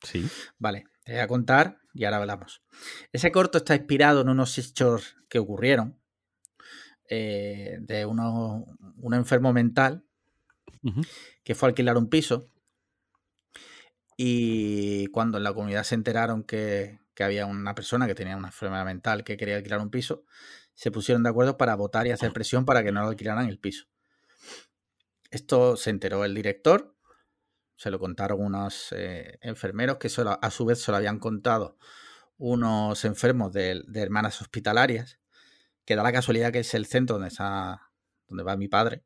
Sí. Vale, te voy a contar y ahora hablamos. Ese corto está inspirado en unos hechos que ocurrieron eh, de uno, un enfermo mental que fue a alquilar un piso y cuando en la comunidad se enteraron que, que había una persona que tenía una enfermedad mental que quería alquilar un piso, se pusieron de acuerdo para votar y hacer presión para que no lo alquilaran el piso. Esto se enteró el director, se lo contaron unos eh, enfermeros que solo- a su vez se lo habían contado unos enfermos de, hermanas hospitalarias, que da la casualidad que es el centro donde, está, donde va mi padre.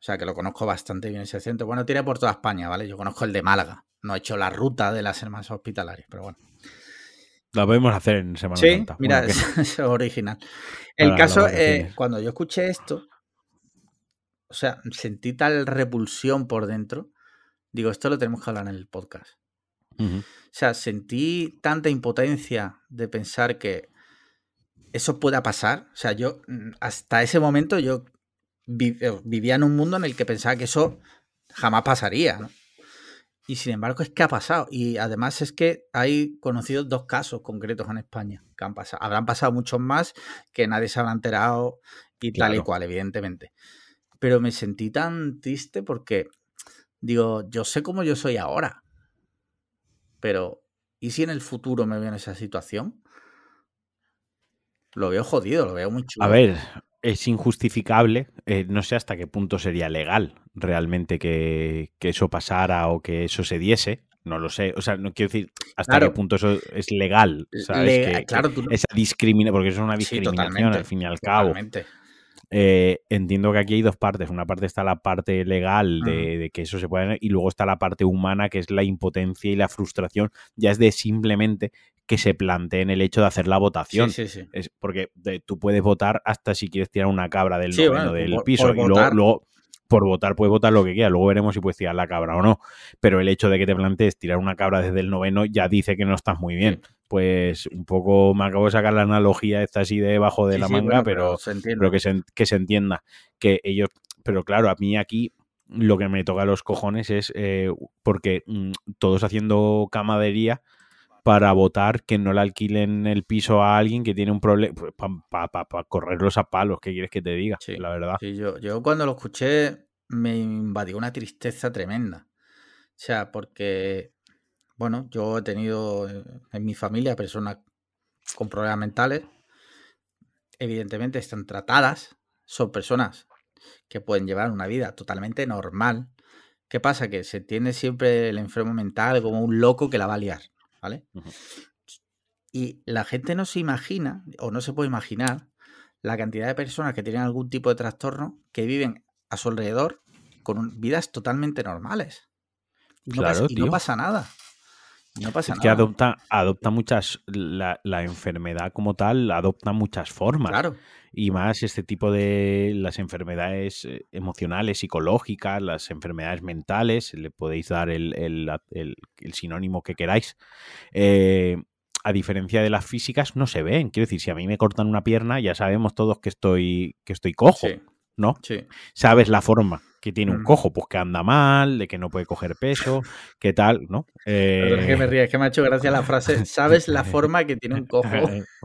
O sea, que lo conozco bastante bien ese centro. Bueno, tiene por toda España, ¿vale? Yo conozco el de Málaga. No he hecho la ruta de las hermanas hospitalarias, pero bueno. La podemos hacer en Semana Sí, Santa. mira, es, es original. El caso, eh, cuando yo escuché esto, o sea, sentí tal repulsión por dentro. Digo, esto lo tenemos que hablar en el podcast. O sea, sentí tanta impotencia de pensar que eso pueda pasar. O sea, yo mm, hasta ese momento yo eh, vivía en un mundo en el que pensaba que eso jamás pasaría. ¿no? Y sin embargo es que ha pasado. Y además es que hay conocidos dos casos concretos en España que han pasado. Habrán pasado muchos más que nadie se habrá enterado y tal y cual, evidentemente. Pero me sentí tan triste porque digo, yo sé cómo yo soy ahora. Pero, ¿y si en el futuro me veo en esa situación? Lo veo jodido, lo veo muy chulo. A ver, es injustificable. eh, no sé hasta qué punto sería legal realmente que, que eso pasara o que eso se diese. No lo sé. O sea, no quiero decir hasta Claro. qué punto eso es legal. ¿sabes? Le- Que- claro, tú esa discriminación, porque eso es una discriminación al fin y al cabo. Totalmente. Eh, entiendo que aquí hay dos partes. Una parte está la parte legal de que eso se puede y luego está la parte humana que es la impotencia y la frustración. Ya es de simplemente que se planteen el hecho de hacer la votación. Sí, sí, sí. Es porque de- tú puedes votar hasta si quieres tirar una cabra del noveno bueno, del por- piso. por y luego, por votar, puedes votar lo que quieras. Luego veremos si puedes tirar la cabra o no. Pero el hecho de que te plantees tirar una cabra desde el noveno ya dice que no estás muy bien. Pues un poco me acabo de sacar la analogía esta así debajo de la manga, bueno, pero, se pero que, se, que se entienda que ellos. Pero claro, a mí aquí lo que me toca los cojones es eh, porque mm, todos haciendo camadería para votar que no le alquilen el piso a alguien que tiene un problema, pues para correrlos a palos, ¿qué quieres que te diga? Sí, la verdad. Sí, yo, yo cuando lo escuché me invadió una tristeza tremenda. O sea, porque, bueno, yo he tenido en mi familia personas con problemas mentales. Evidentemente están tratadas. Son personas que pueden llevar una vida totalmente normal. ¿Qué pasa? Que se tiene siempre el enfermo mental como un loco que la va a liar, ¿vale? Y la gente no se imagina, o no se puede imaginar, la cantidad de personas que tienen algún tipo de trastorno que viven a su alrededor con un- vidas totalmente normales. Y no, Claro, pasa, y no tío. pasa nada. Y no pasa Es que adopta, adopta muchas, la, la enfermedad como tal adopta muchas formas. Claro, Y más este tipo de las enfermedades eh, emocionales, psicológicas, las enfermedades mentales, le podéis dar el, el- el- el sinónimo que queráis. Eh, a diferencia de las físicas, no se ven. Quiero decir, si a mí me cortan una pierna, ya sabemos todos que estoy, que estoy cojo, Sí, ¿no? sí. Sabes la forma que tiene un Mm. cojo, pues que anda mal, de que no puede coger peso, que tal, ¿no? Perdona que me Eh, ríe, es que me ha hecho gracia la frase, ¿sabes la forma que tiene un cojo?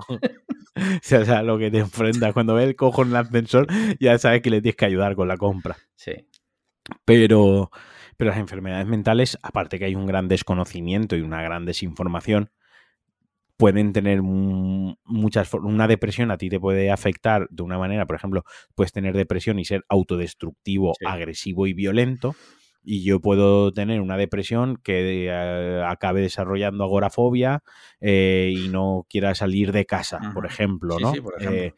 o sea, o sea, lo que te enfrentas cuando ves el cojo en el ascensor, ya sabes que le tienes que ayudar con la compra. Sí, Pero, pero las enfermedades mentales, aparte que hay un gran desconocimiento y una gran desinformación, pueden tener mu- muchas una depresión a ti te puede afectar de una manera, por ejemplo, puedes tener depresión y ser autodestructivo, Sí. agresivo y violento. Y yo puedo tener una depresión que eh, acabe desarrollando agorafobia eh, y no quiera salir de casa, por ejemplo, Sí, ¿no? sí, por ejemplo. Eh,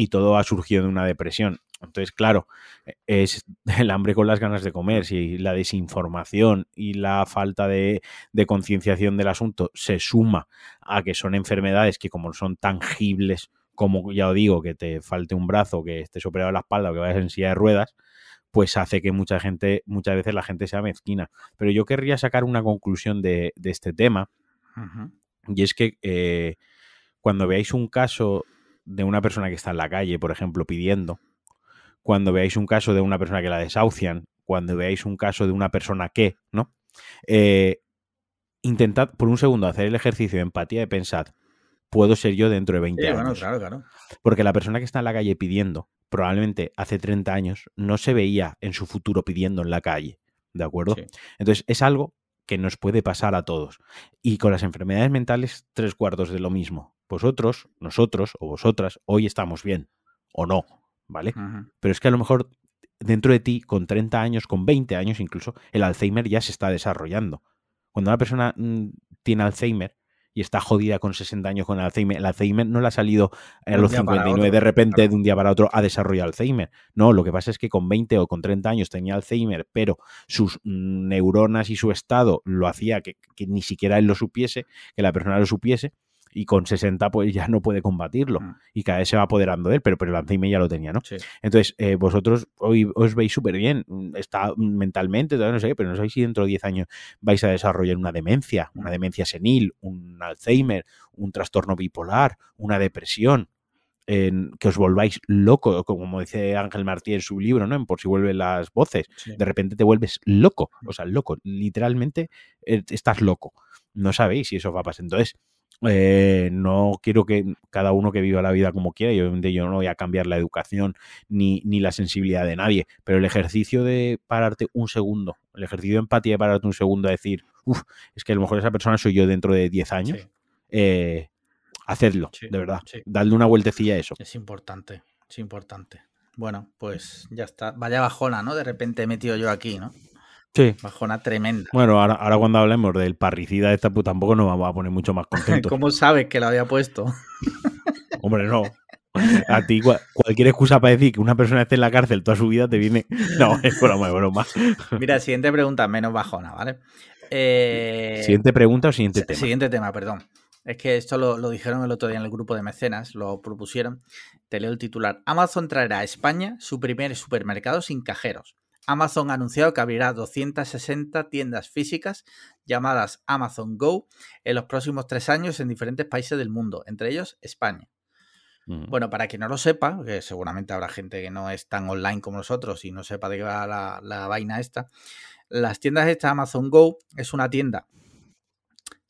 y todo ha surgido de una depresión. Entonces, claro, e, es el hambre con las ganas de comer, si la desinformación y la falta de, de concienciación del asunto se suma a que son enfermedades que como son tangibles, como ya os digo, que te falte un brazo, que estés operado en la espalda o que vayas en silla de ruedas, pues hace que mucha gente, muchas veces la gente sea mezquina. Pero yo querría sacar una conclusión de, de este tema, y es que eh, cuando veáis un caso de una persona que está en la calle, por ejemplo, pidiendo, cuando veáis un caso de una persona que la desahucian, cuando veáis un caso de una persona que, ¿no? Eh, intentad por un segundo hacer el ejercicio de empatía y pensad, puedo ser yo dentro de 20 Sí, años. bueno, claro, claro. Porque la persona que está en la calle pidiendo, probablemente hace 30 años, no se veía en su futuro pidiendo en la calle. ¿De acuerdo? Sí. Entonces, es algo que nos puede pasar a todos. Y con las enfermedades mentales, tres cuartos de lo mismo. Vosotros, nosotros o vosotras, hoy estamos bien. O no, ¿vale? Pero es que a lo mejor dentro de ti, con 30 años, con 20 años incluso, el Alzheimer ya se está desarrollando. Cuando una persona mm, tiene Alzheimer y está jodida con 60 años con Alzheimer, el Alzheimer no le ha salido a los día para 59 otro, de repente claro. de un día para otro a desarrollar Alzheimer. No, lo que pasa es que con 20 o con 30 años tenía Alzheimer, pero sus mm, neuronas y su estado lo hacía que, que ni siquiera él lo supiese, que la persona lo supiese, y con 60 pues ya no puede combatirlo Mm. y cada vez se va apoderando de él, pero, pero el Alzheimer ya lo tenía, ¿no? Sí. Entonces, eh, vosotros hoy os veis súper bien, está mentalmente, todavía no sé, pero no sabéis si dentro de 10 años vais a desarrollar una demencia, una Mm. demencia senil, un Alzheimer, un trastorno bipolar, una depresión, en que os volváis loco, como dice Ángel Martí en su libro, ¿no? En Por si vuelven las voces. Sí. De repente te vuelves loco, o sea, loco, literalmente eh, estás loco. No sabéis si eso va a pasar. Entonces, eh, no quiero que cada uno que viva la vida como quiera, y obviamente yo no voy a cambiar la educación ni, ni la sensibilidad de nadie, pero el ejercicio de pararte un segundo, el ejercicio de empatía de pararte un segundo a decir, uff, es que a lo mejor esa persona soy yo dentro de 10 años, Sí, eh, hacedlo, Sí, de verdad, sí. dadle una vueltecilla a eso. es importante, es importante. Bueno, pues ya está. Vaya bajona, ¿no? De repente he metido yo aquí, ¿no? Sí. Bajona tremenda. Bueno, ahora, ahora cuando hablemos del parricida esta, pues tampoco nos vamos a poner mucho más contentos. ¿Cómo sabes que lo había puesto? Hombre, no. A ti cua- cualquier excusa para decir que una persona esté en la cárcel toda su vida te viene... No, es broma, es broma. Mira, siguiente pregunta, menos bajona, ¿vale? Eh, Siguiente pregunta o siguiente si- tema. Siguiente tema, perdón. Es que esto lo, lo dijeron el otro día en el grupo de mecenas, lo propusieron. Te leo el titular. Amazon traerá a España su primer supermercado sin cajeros. Amazon ha anunciado que abrirá 260 tiendas físicas llamadas Amazon Go en los próximos tres años en diferentes países del mundo, entre ellos España. Mm. Bueno, para quien no lo sepa, que seguramente habrá gente que no es tan online como nosotros y no sepa de qué va la, la vaina esta, las tiendas esta Amazon Go es una tienda,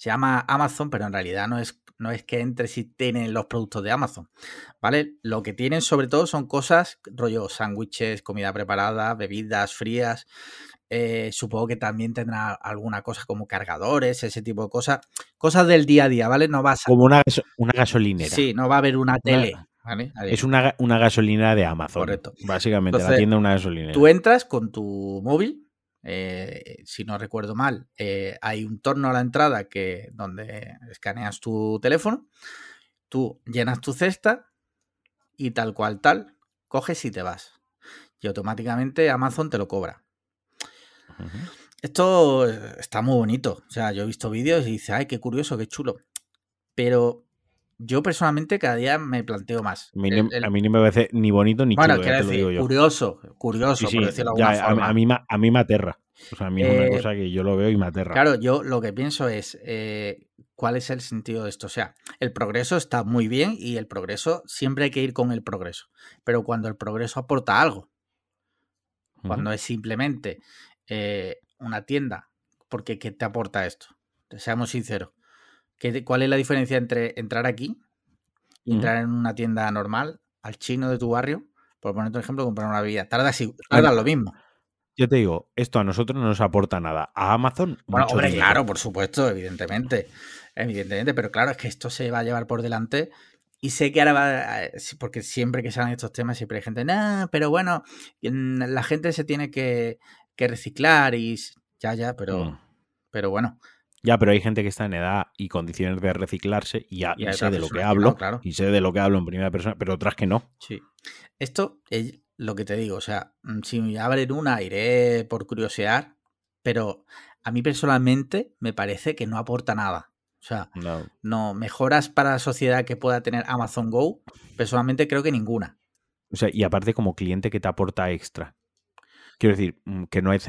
se llama Amazon, pero en realidad no es, no es que entre si tienen los productos de Amazon, ¿vale? Lo que tienen sobre todo son cosas, rollo sándwiches, comida preparada, bebidas frías, eh, supongo que también tendrá alguna cosa como cargadores, ese tipo de cosas, cosas del día a día, ¿vale? No vas a... Como una, una gasolinera. Sí, no va a haber una tele, ¿vale? Es una, una gasolinera de Amazon. Correcto. Básicamente, la tienda una gasolinera. Tú entras con tu móvil, eh, si no recuerdo mal, eh, hay un torno a la entrada que donde escaneas tu teléfono, tú llenas tu cesta y tal cual tal, coges y te vas. Y automáticamente Amazon te lo cobra. Esto eh, está muy bonito. O sea, yo he visto vídeos y dice, ay, qué curioso, qué chulo. Pero yo personalmente cada día me planteo más. A mí, El- no- el- a mí no me parece ni bonito ni bueno, chulo, quiero decir, digo yo. curioso, curioso, Sí, sí, por decirlo de ya, alguna a, forma. a mí, a mí me aterra. O sea, a mí es una Eh, cosa que yo lo veo y me aterra. Claro, yo lo que pienso es, eh, ¿cuál es el sentido de esto? O sea, el progreso está muy bien y el progreso siempre hay que ir con el progreso. Pero cuando el progreso aporta algo, cuando es simplemente eh, una tienda, porque ¿qué te aporta esto? Seamos sinceros. ¿Qué, ¿Cuál es la diferencia entre entrar aquí y entrar en una tienda normal, al chino de tu barrio, por ponerte un ejemplo, comprar una bebida? Tarda, tarda lo mismo. Yo te digo, esto a nosotros no nos aporta nada. A Amazon. Bueno, hombre, claro, por supuesto, evidentemente. Evidentemente, pero claro, es que esto se va a llevar por delante. Y sé que ahora va. Porque siempre que salen estos temas, siempre hay gente. No, pero bueno, la gente se tiene que, reciclar y. Ya, ya, pero. Mm. Pero bueno. Ya, pero hay gente que está en edad y condiciones de reciclarse y ya sé de lo que hablo. Y sé de lo que hablo en primera persona, pero otras que no. Sí. Esto, lo que te digo, o sea, mm, si me abren una, iré por curiosear, pero a mí personalmente me parece que no aporta nada. O sea, no. mejoras para la sociedad que pueda tener Amazon Go, personalmente creo que ninguna. O sea, y aparte como cliente que te aporta extra. Quiero decir, mm, que no es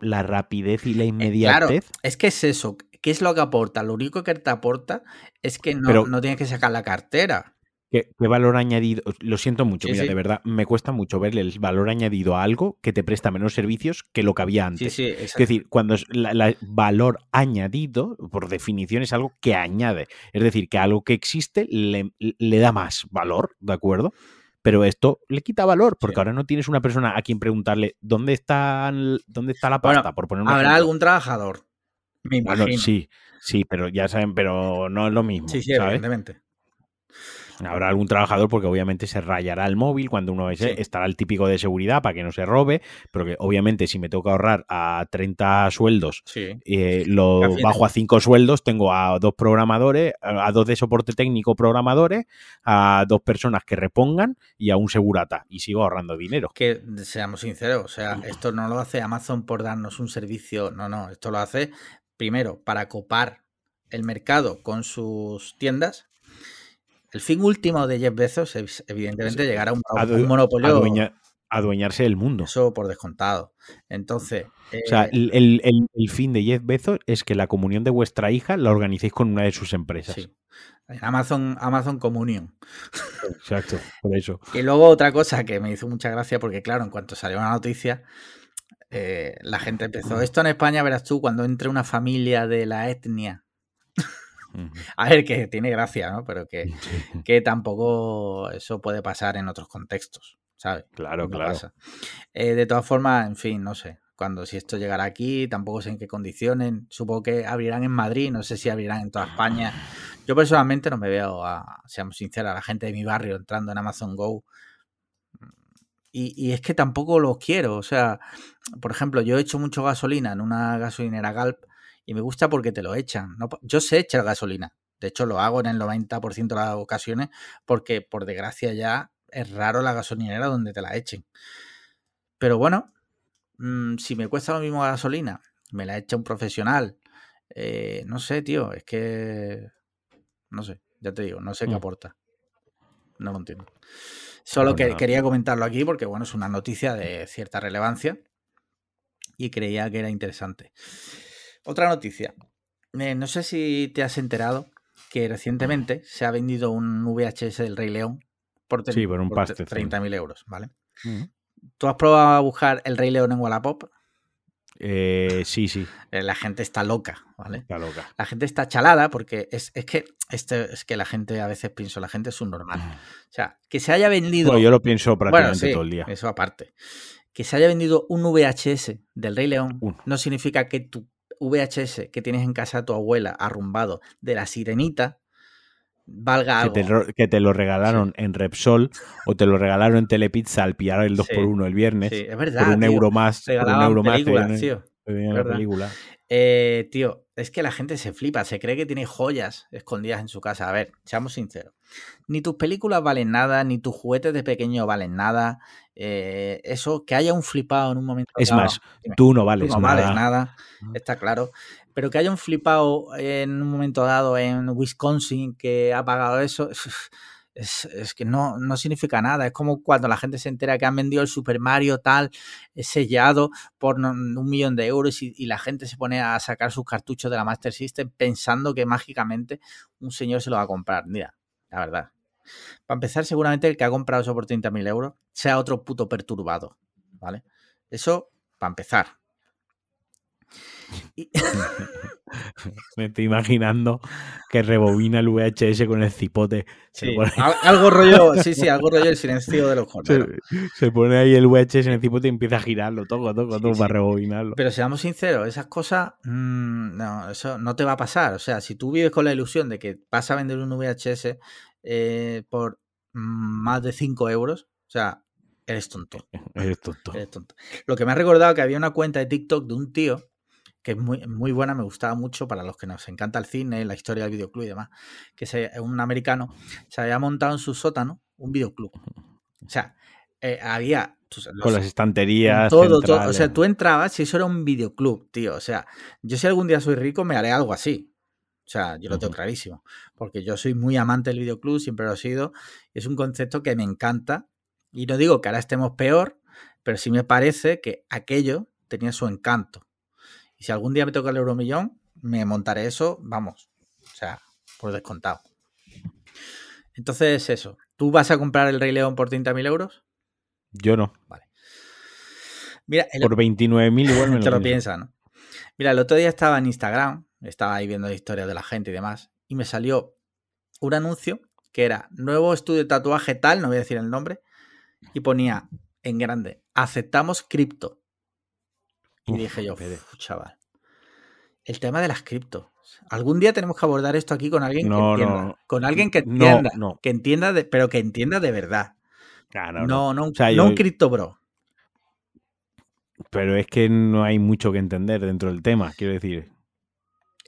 la rapidez y la eh, inmediatez. claro, es que es eso. ¿Qué es lo que aporta? Lo único que te aporta es que no, no tienes que sacar la cartera. ¿Qué, valor añadido? Lo siento mucho, mira, de verdad, me cuesta mucho verle el valor añadido a algo que te presta menos servicios que lo que había antes. es decir, cuando es el valor añadido, por definición, es algo que añade. Es decir, que algo que existe le, da más valor, ¿de acuerdo? Pero esto le quita valor, porque ahora no tienes una persona a quien preguntarle dónde está, dónde está la pasta, por poner Habrá algún trabajador. Me imagino. sí, sí, pero ya saben, pero no es lo mismo. Sí, sí, evidentemente. Habrá algún trabajador porque obviamente se rayará el móvil cuando uno estará el típico de seguridad para que no se robe, pero que obviamente si me toca ahorrar a 30 sueldos, eh, lo bajo a 5 sueldos, tengo a dos programadores, a dos de soporte técnico programadores, a dos personas que repongan y a un segurata y sigo ahorrando dinero. Que seamos sinceros, o sea, esto no lo hace Amazon por darnos un servicio, no, no, esto lo hace primero para copar el mercado con sus tiendas el fin último de Jeff Bezos es, evidentemente, llegar a un, monopolio. adueñarse del mundo. Eso por descontado. Entonces. o sea, eh, el, fin de Jeff Bezos es que la comunión de vuestra hija la organicéis con una de sus empresas. Sí. Amazon, Amazon Communion. Exacto, por eso. Y luego otra cosa que me hizo mucha gracia, porque claro, en cuanto salió la noticia, eh, la gente empezó. Esto en España, verás tú, cuando entre una familia de la etnia a ver, que tiene gracia, ¿no? Pero que, que, tampoco eso puede pasar en otros contextos, ¿sabes? Claro, claro. Eh, de todas formas, en fin, no sé. Cuando si esto llegará aquí, tampoco sé en qué condiciones. Supongo que abrirán en Madrid, no sé si abrirán en toda España. Yo personalmente no me veo, a, seamos sinceros, a la gente de mi barrio entrando en Amazon Go. Y, y, es que tampoco los quiero. O sea, por ejemplo, yo he hecho mucho gasolina en una gasolinera Galp y me gusta porque te lo echan. ¿no? Yo sé echar gasolina. De hecho, lo hago en el 90% de las ocasiones porque, por desgracia, ya es raro la gasolinera donde te la echen. Pero bueno, mm, si me cuesta lo mismo gasolina, me la echa un profesional. Eh, no sé, tío, es que. No sé, ya te digo, no sé qué mm. aporta. No lo entiendo. Solo que quería comentarlo aquí porque, bueno, es una noticia de cierta relevancia y creía que era interesante. Otra noticia. Eh, no sé si te has enterado que recientemente se ha vendido un VHS del Rey León por, sí, por un por 30.000 euros, ¿vale? ¿Tú has probado a buscar el Rey León en Wallapop? Eh, sí, sí. Eh, la gente está loca, ¿vale? Está loca. La gente está chalada porque es, que este, es que la gente a veces pienso, la gente es un normal. O sea, que se haya vendido. yo lo pienso prácticamente todo el día. Eso aparte. Que se haya vendido un VHS del Rey León no significa que tu VHS que tienes en casa de tu abuela arrumbado de la sirenita valga algo. Que te, lo regalaron en Repsol o te lo regalaron en Telepizza al pillar el 2x1 el viernes. Sí, es verdad. Por un euro más. Por un euro más. tío. película. Eh, tío, es que la gente se flipa, se cree que tiene joyas escondidas en su casa. A ver, seamos sinceros. Ni tus películas valen nada, ni tus juguetes de pequeño valen nada. Eh, eso, que haya un flipado en un momento. Es más, tú no vales no nada. Vales nada, está claro. Pero que haya un flipado en un momento dado en Wisconsin que ha pagado eso, es, es que no, no significa nada. Es como cuando la gente se entera que han vendido el Super Mario tal eh, sellado por un millón de euros y, y la gente se pone a sacar sus cartuchos de la Master System pensando que mágicamente un señor se lo va a comprar. Mira, la verdad. Para empezar, seguramente el que ha comprado eso por 30.000 euros sea otro puto perturbado. ¿Vale? Eso, para empezar. Y- Me estoy imaginando que rebobina el VHS con el cipote. Sí, pone, algo rollo, sí, sí, algo rollo el silencio de los se- corderos. se pone ahí el VHS en el cipote y empieza a girarlo, toco, toco, Sí, toco sí. para rebobinarlo. Pero seamos sinceros, esas cosas, mm, no, eso no te va a pasar. O sea, si tú vives con la ilusión de que vas a vender un VHS eh, por mm, más de 5 euros, o sea, eres tonto. Eres tonto. Eres tonto. Lo que me ha recordado que había una cuenta de TikTok de un tío que es muy, muy buena, me gustaba mucho para los que nos encanta el cine, la historia del videoclub y demás, que es un americano, se había montado en su sótano un videoclub. O sea, eh, había... Con las estanterías. todo, todo. O sea, tú entrabas y eso era un videoclub, tío. O sea, yo si algún día soy rico me haré algo así. O sea, yo lo tengo clarísimo. Porque yo soy muy amante del videoclub, siempre lo he sido. Es un concepto que me encanta. Y no digo que ahora estemos peor, pero sí me parece que aquello tenía su encanto. Y si algún día me toca el euromillón, me montaré eso, vamos. O sea, por descontado. Entonces, eso. ¿Tú vas a comprar el Rey León por 30.000 euros? Yo no. Mira, el, Por 29.000 igual me te lo piensas, ¿no? Mira, el otro día estaba en Instagram, estaba ahí viendo historias de la gente y demás, y me salió un anuncio que era nuevo estudio de tatuaje tal, no voy a decir el nombre, y ponía en grande, aceptamos cripto. Y dije yo, Fede. "Uf, chaval, el tema de las criptos. Algún día tenemos que abordar esto aquí con alguien No, que entienda. no. Con alguien que entienda, no. que entienda, de, pero que entienda de verdad. Ah, No, no, un- O sea, no yo- un cripto bro. Pero es que no hay mucho que entender dentro del tema, quiero decir.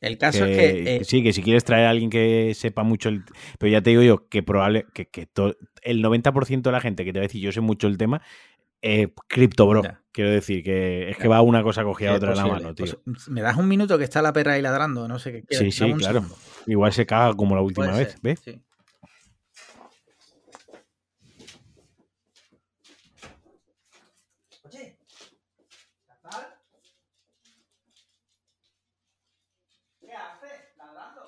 El caso que, es que eh, que sí, que si quieres traer a alguien que sepa mucho el... Pero ya te digo yo que probable que, que to- el 90% de la gente que te va a decir yo sé mucho el tema, eh, cripto bro. Ya. Quiero decir que es que va una cosa cogida a es otra en la mano, tío. pues, ¿Me das un minuto que está la perra ahí ladrando? No sé qué Sí, quieres. sí, claro. segundo. Igual se caga como la última Puede vez, ser, ¿ves? sí. Oye, ¿Natal? ¿Qué haces? ¿Ladrando?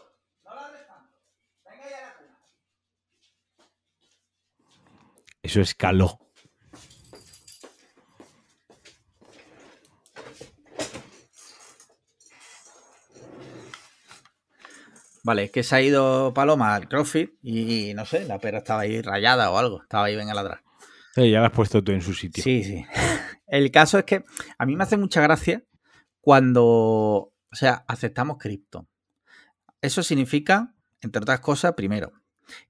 No ladres tanto. Venga ya a la cuna. Eso escaló. Vale, es que se ha ido Paloma al CrossFit y no sé, la perra estaba ahí rayada o algo. Estaba ahí, venga a ladrar. Sí, ya lo has puesto tú en su sitio. Sí, sí. El caso es que a mí me hace mucha gracia cuando, o sea, aceptamos cripto. Eso significa, entre otras cosas, primero,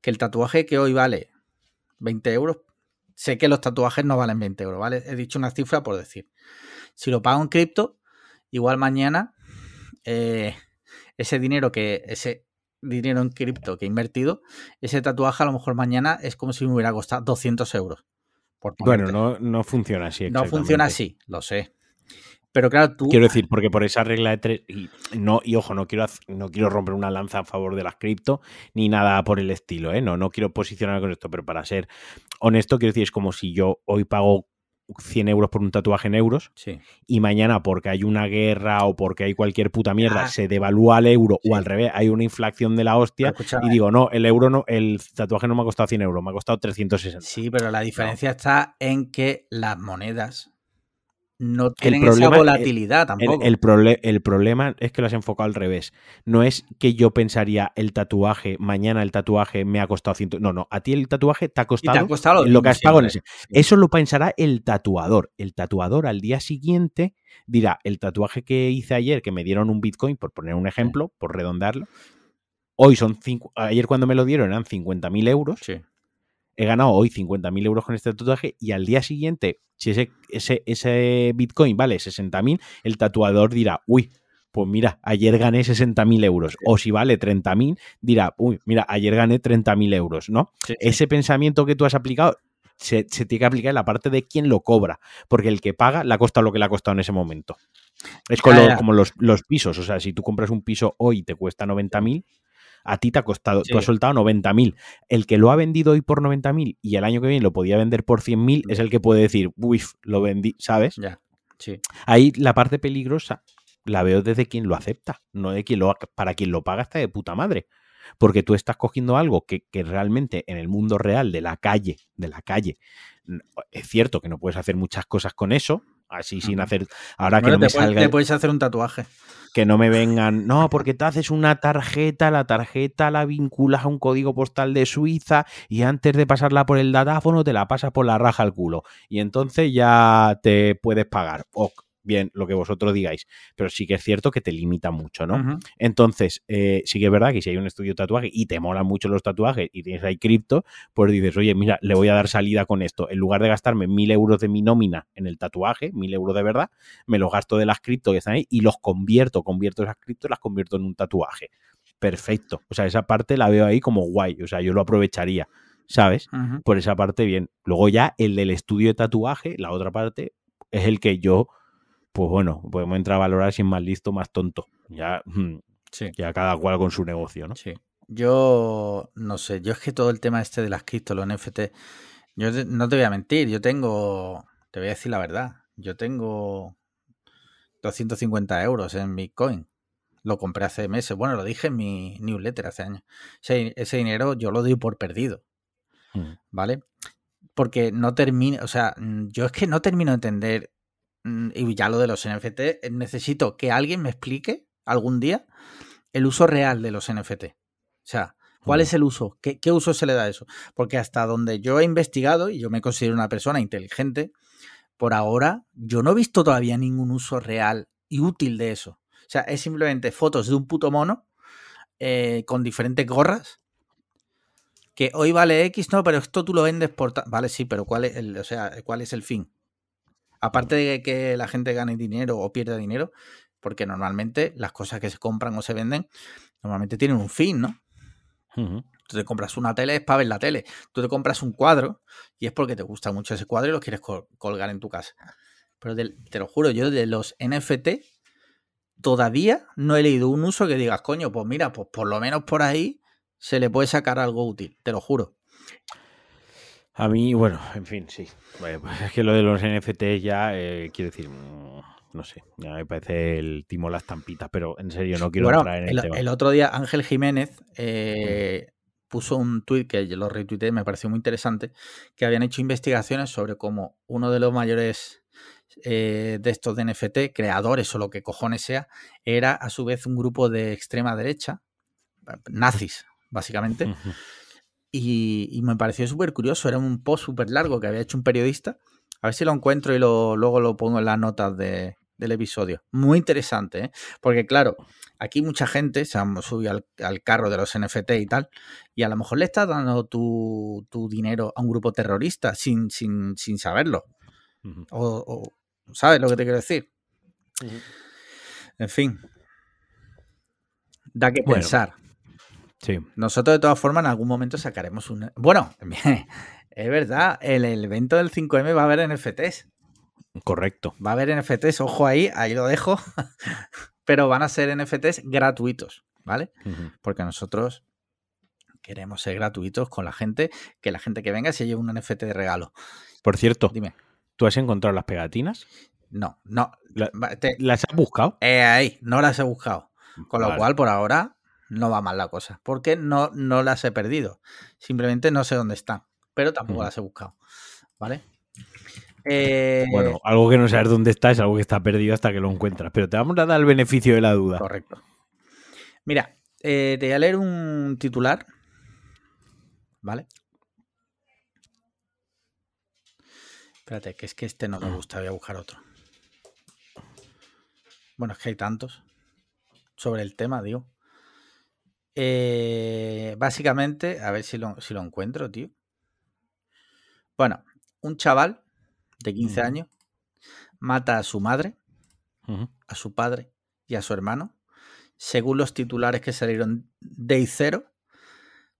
que el tatuaje que hoy vale 20 euros, sé que los tatuajes no valen 20 euros, ¿vale? He dicho una cifra por decir. Si lo pago en cripto, igual mañana eh, ese dinero que, ese dinero en cripto que he invertido, ese tatuaje a lo mejor mañana es como si me hubiera costado 200 euros. por Bueno, no, no funciona así. No funciona así, lo sé. Pero claro, tú. Quiero decir, porque por esa regla de tres. Y, no, y ojo, no quiero, no quiero romper una lanza a favor de las cripto ni nada por el estilo, ¿eh? No, no quiero posicionarme con esto, pero para ser honesto, quiero decir, es como si yo hoy pago 100 euros por un tatuaje en euros Sí. y mañana, porque hay una guerra o porque hay cualquier puta mierda, Ah. se devalúa el euro Sí. o al revés, hay una inflación de la hostia. Y digo, no, el euro no, el tatuaje no me ha costado 100 euros, me ha costado 360. Sí, pero la diferencia está en que las monedas no El tienen problema- esa volatilidad El, tampoco. el el problema es que lo has enfocado al revés. No es que yo pensaría el tatuaje, mañana el tatuaje me ha costado 100. No, no, a ti el tatuaje te ha costado, te ha costado lo que has pagado en ese. Eso lo pensará el tatuador. El tatuador al día siguiente dirá, el tatuaje que hice ayer, que me dieron un Bitcoin, por poner un ejemplo, por redondarlo, hoy son cinco, ayer cuando me lo dieron eran 50.000 euros, Sí. He ganado hoy 50.000 euros con este tatuaje y al día siguiente, si ese, ese, ese Bitcoin vale 60.000, el tatuador dirá, uy, pues mira, ayer gané 60.000 euros. O si vale 30.000, dirá, uy, mira, ayer gané 30.000 euros, ¿no? Sí, sí. Ese pensamiento que tú has aplicado se, se tiene que aplicar en la parte de quien lo cobra, porque el que paga le ha costado lo que le ha costado en ese momento. Es con lo- como los, los pisos, o sea, si tú compras un piso hoy y te cuesta 90.000, A ti te ha costado, tú has soltado 90.000. El que lo ha vendido hoy por 90.000 y el año que viene lo podía vender por 100.000 es el que puede decir, uy, lo vendí, ¿sabes? Ya, sí. Ahí la parte peligrosa la veo desde quien lo acepta, no de quien lo para quien lo paga está de puta madre. Porque tú estás cogiendo algo que, que realmente en el mundo real de la calle, de la calle, es cierto que no puedes hacer muchas cosas con eso, así sin hacer. Ahora que no me salga. Te puedes hacer un tatuaje. Que no me vengan. No, porque te haces una tarjeta, la tarjeta la vinculas a un código postal de Suiza y antes de pasarla por el datáfono te la pasas por la raja al culo. Y entonces ya te puedes pagar bien lo que vosotros digáis, pero sí que es cierto que te limita mucho, ¿no? Entonces, eh, sí que es verdad que si hay un estudio de tatuaje y te molan mucho los tatuajes y tienes ahí cripto, pues dices, oye, mira, le voy a dar salida con esto. En lugar de gastarme mil euros de mi nómina en el tatuaje, mil euros de verdad, me los gasto de las cripto que están ahí y los convierto, convierto esas cripto, las convierto en un tatuaje. Perfecto. O sea, esa parte la veo ahí como guay. O sea, yo lo aprovecharía. ¿Sabes? Por esa parte, bien. Luego ya el del estudio de tatuaje, la otra parte, es el que yo pues bueno, podemos entrar a valorar si es más listo, más tonto. Ya, mm, ya cada cual con su negocio, ¿no? Sí. Yo no sé, yo es que todo el tema este de las cripto, los NFT, yo no te voy a mentir, yo tengo, te voy a decir la verdad, yo tengo 250 euros en Bitcoin. Lo compré hace meses, bueno, lo dije en mi newsletter hace años. Ese, dinero yo lo doy por perdido, mm. ¿vale? Porque no termino, o sea, yo es que no termino de entender Mm, y ya lo de los NFT, eh, necesito que alguien me explique algún día el uso real de los NFT. O sea, ¿cuál es el uso? ¿Qué, uso se le da a eso? Porque hasta donde yo he investigado, y yo me considero una persona inteligente, por ahora yo no he visto todavía ningún uso real y útil de eso. O sea, es simplemente fotos de un puto mono eh, con diferentes gorras. Que hoy vale X, no, pero esto tú lo vendes por... Vale, sí, pero ¿cuál es el, o sea, ¿cuál es el fin? Aparte de que la gente gane dinero o pierda dinero, porque normalmente las cosas que se compran o se venden, normalmente tienen un fin, ¿no? Tú te compras una tele es para ver la tele. Tú te compras un cuadro y es porque te gusta mucho ese cuadro y lo quieres colgar en tu casa. Pero te lo juro, yo de los NFT todavía no he leído un uso que digas, coño, pues mira, pues por lo menos por ahí se le puede sacar algo útil, te lo juro. A mí, bueno, en fin, sí. pues es que lo de los NFT ya, eh, quiero decir, mm, no sé, ya me parece el timo las tampitas, pero en serio no quiero entrar en el, tema. El otro día Ángel Jiménez eh, puso un tuit que yo lo retuiteé, me pareció muy interesante, que habían hecho investigaciones sobre cómo uno de los mayores eh, de estos de NFT, creadores o lo que cojones sea, era a su vez un grupo de extrema derecha, nazis, básicamente. Y, me pareció súper curioso. Era un post súper largo que había hecho un periodista. A ver si lo encuentro y lo, luego lo pongo en las notas de, del episodio. Muy interesante, ¿eh? porque claro, aquí mucha gente se ha subido al, carro de los NFT y tal, y a lo mejor le estás dando tu, dinero a un grupo terrorista sin, sin, sin saberlo. o, ¿Sabes lo que te quiero decir? En fin. Da que pensar. Nosotros de todas formas en algún momento sacaremos un... Bueno, es verdad, el, evento del 5M va a haber NFTs. Correcto. Va a haber NFTs, ojo ahí, ahí lo dejo. Pero van a ser NFTs gratuitos, ¿vale? Porque nosotros queremos ser gratuitos con la gente, que la gente que venga se lleve un NFT de regalo. Por cierto, dime. ¿Tú has encontrado las pegatinas? No, no. ¿Las has buscado? Eh, ahí, no las he buscado. Con lo cual, por ahora, no va mal la cosa. Porque no, no las he perdido. Simplemente no sé dónde están. Pero tampoco las he buscado. ¿Vale? Eh, bueno, algo que no sabes dónde está es algo que está perdido hasta que lo encuentras. Pero te vamos a dar el beneficio de la duda. Correcto. Mira, eh, te voy a leer un titular. ¿Vale? Espérate, que es que este no me gusta. Voy a buscar otro. Bueno, es que hay tantos sobre el tema, digo. Eh, básicamente, a ver si lo, si lo encuentro, tío. Bueno, un chaval de 15 años mata a su madre, a su padre y a su hermano, según los titulares que salieron de cero,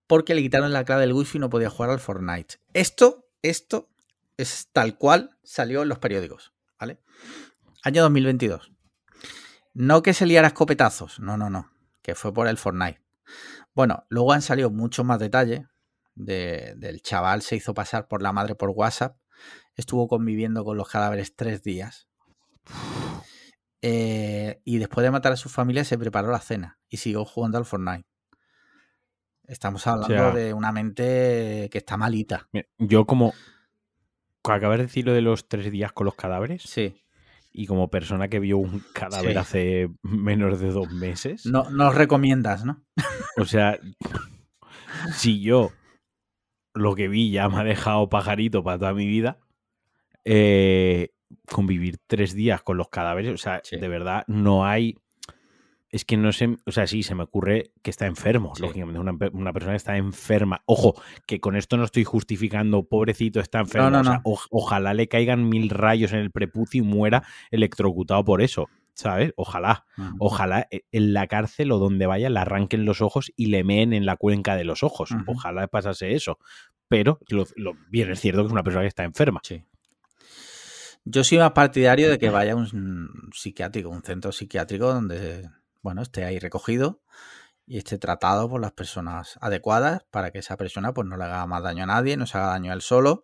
porque le quitaron la clave del wifi y no podía jugar al Fortnite. Esto, esto es tal cual salió en los periódicos, ¿vale? Año 2022. No que se liara escopetazos, no, no, no, que fue por el Fortnite. Bueno, luego han salido muchos más detalles. de- del chaval se hizo pasar por la madre por WhatsApp. Estuvo conviviendo con los cadáveres tres días. Eh, y después de matar a su familia se preparó la cena y siguió jugando al Fortnite. Estamos hablando sea- de una mente que está malita. Yo como acabas de decir lo de los tres días con los cadáveres Sí. Y como persona que vio un cadáver Sí. hace menos de dos meses, No, no os recomiendas, ¿no? o sea, si yo lo que vi ya me ha dejado pajarito para toda mi vida, eh, convivir tres días con los cadáveres, o sea, Sí. de verdad no hay... Es que no sé, o sea, sí, se me ocurre que está enfermo, Sí. lógicamente, una, una persona que está enferma. Ojo, que con esto no estoy justificando, pobrecito, está enfermo. no, o sea, o- ojalá le caigan mil rayos en el prepucio y muera electrocutado por eso, ¿sabes? Ojalá. Ojalá eh, en la cárcel o donde vaya le arranquen los ojos y le meen en la cuenca de los ojos. Ojalá pasase eso. Pero lo, lo- bien es cierto que es una persona que está enferma. Sí. Yo soy más partidario de que vaya a un psiquiátrico, un centro psiquiátrico donde, bueno, esté ahí recogido y esté tratado por las personas adecuadas para que esa persona pues no le haga más daño a nadie, no se haga daño a él solo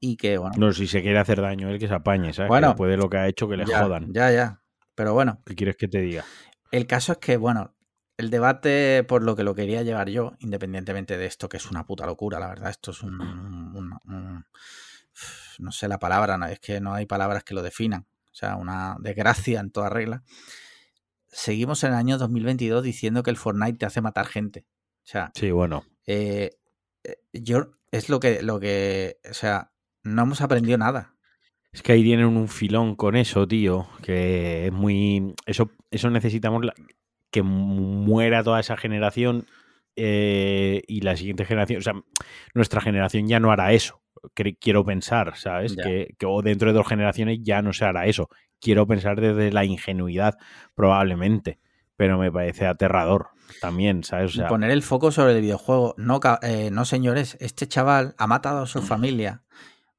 y que, bueno, No, si se quiere hacer daño él, que se apañe, ¿sabes? Bueno, que después de lo que ha hecho, que le ya, jodan. ya, ya. Pero bueno, ¿Qué quieres que te diga? el caso es que, bueno, el debate por lo que lo quería llevar yo, independientemente de esto, que es una puta locura, la verdad, esto es un... un- un- no sé la palabra, no, es que no hay palabras que lo definan. O sea, una desgracia en toda regla. Seguimos en el año 2022 diciendo que el Fortnite te hace matar gente. O sea, Sí, bueno. eh, eh, yo es lo que, lo que, o sea, no hemos aprendido nada. Es que ahí tienen un filón con eso, tío, que es muy... Eso, eso necesitamos la- que mu- muera toda esa generación eh, y la siguiente generación, o sea, nuestra generación ya no hará eso. Quiero pensar, ¿sabes? Que, que o dentro de dos generaciones ya no se hará eso. Quiero pensar desde la ingenuidad, probablemente, pero me parece aterrador también, ¿sabes? O sea, poner el foco sobre el videojuego. No, eh, no, señores, este chaval ha matado a su familia.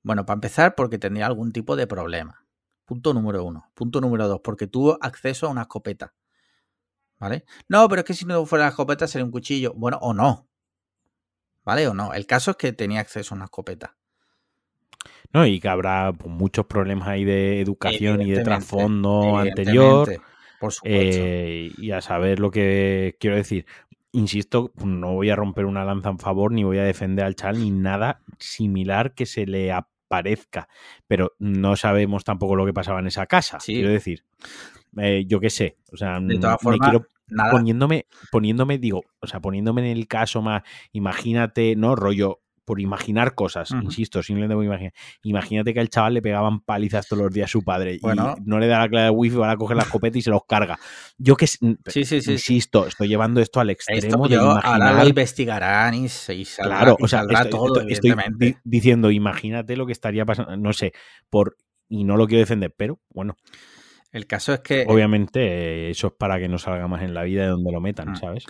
Bueno, para empezar, porque tendría algún tipo de problema. Punto número uno. Punto número dos, porque tuvo acceso a una escopeta. ¿Vale? No, pero es que si no fuera la escopeta sería un cuchillo. Bueno, o no. ¿Vale? O no. El caso es que tenía acceso a una escopeta. No, y que habrá pues, muchos problemas ahí de educación y de trasfondo anterior. Por supuesto. Eh, y a saber lo que quiero decir. Insisto, no voy a romper una lanza en favor, ni voy a defender al chaval, ni nada similar que se le aparezca. Pero no sabemos tampoco lo que pasaba en esa casa. Sí. Quiero decir, Eh, yo qué sé. O sea, de todas me formas, quiero nada. poniéndome, poniéndome, digo, o sea, poniéndome en el caso más, imagínate, no, rollo, por imaginar cosas, Ujú. insisto, simplemente a imaginar. Imagínate que al chaval le pegaban palizas todos los días a su padre Bueno. y no le da la clave de wifi, van a coger la escopeta y se los carga. Yo que Sí, sí, sí. insisto, estoy llevando esto al Esto extremo de yo, ahora imaginar. lo investigarán y, se, y saldrá, Claro, y o sea, estoy, todo, estoy- estoy diciendo, imagínate lo que estaría pasando, no sé, por y no lo quiero defender, pero bueno, El caso es que obviamente eh, eso es para que no salga más en la vida de donde lo metan, Mm. ¿sabes?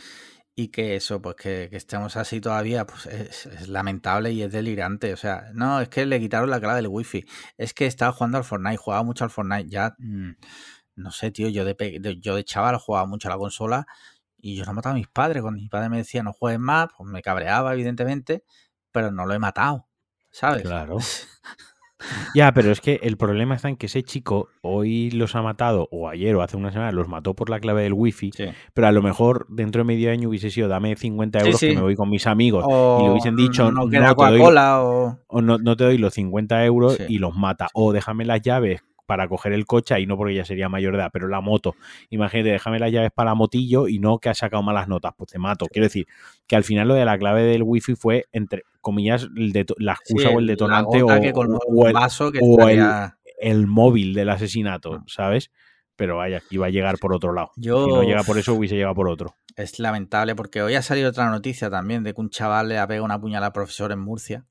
Y que eso, pues que, que estemos así todavía, pues es, es lamentable y es delirante. O sea, no, es que le quitaron la clave del wifi. Es que estaba jugando al Fortnite, jugaba mucho al Fortnite. Ya, mm, no sé, tío, yo de, de- yo de chaval jugaba mucho a la consola y yo no mataba a mis padres. Cuando mi padre me decía no juegues más, pues me cabreaba, evidentemente, pero no lo he matado, ¿sabes? Claro. Ya, pero es que el problema está en que ese chico hoy los ha matado, o ayer o hace una semana los mató por la clave del wifi, Sí. pero a lo mejor dentro de medio año hubiese sido dame 50 Sí, euros sí. que me voy con mis amigos O y le hubiesen dicho no no, queda te doy, Coca-Cola o... o no, no te doy los 50 euros y los mata. O déjame las llaves para coger el coche, y no porque ya sería mayor de edad, pero la moto. Imagínate, déjame las llaves para la motillo y no que has sacado malas notas, pues te mato. Quiero decir, que al final lo de la clave del wifi fue, entre comillas, el deto- la excusa Sí, o el detonante o, el, vaso que o el- estaría- el móvil del asesinato, Mm. ¿sabes? Pero vaya, iba a llegar por otro lado. Yo- Si no llega por eso, hubiese llegado por otro. Es lamentable porque hoy ha salido otra noticia también de que un chaval le ha pegado una puñalada al profesor en Murcia.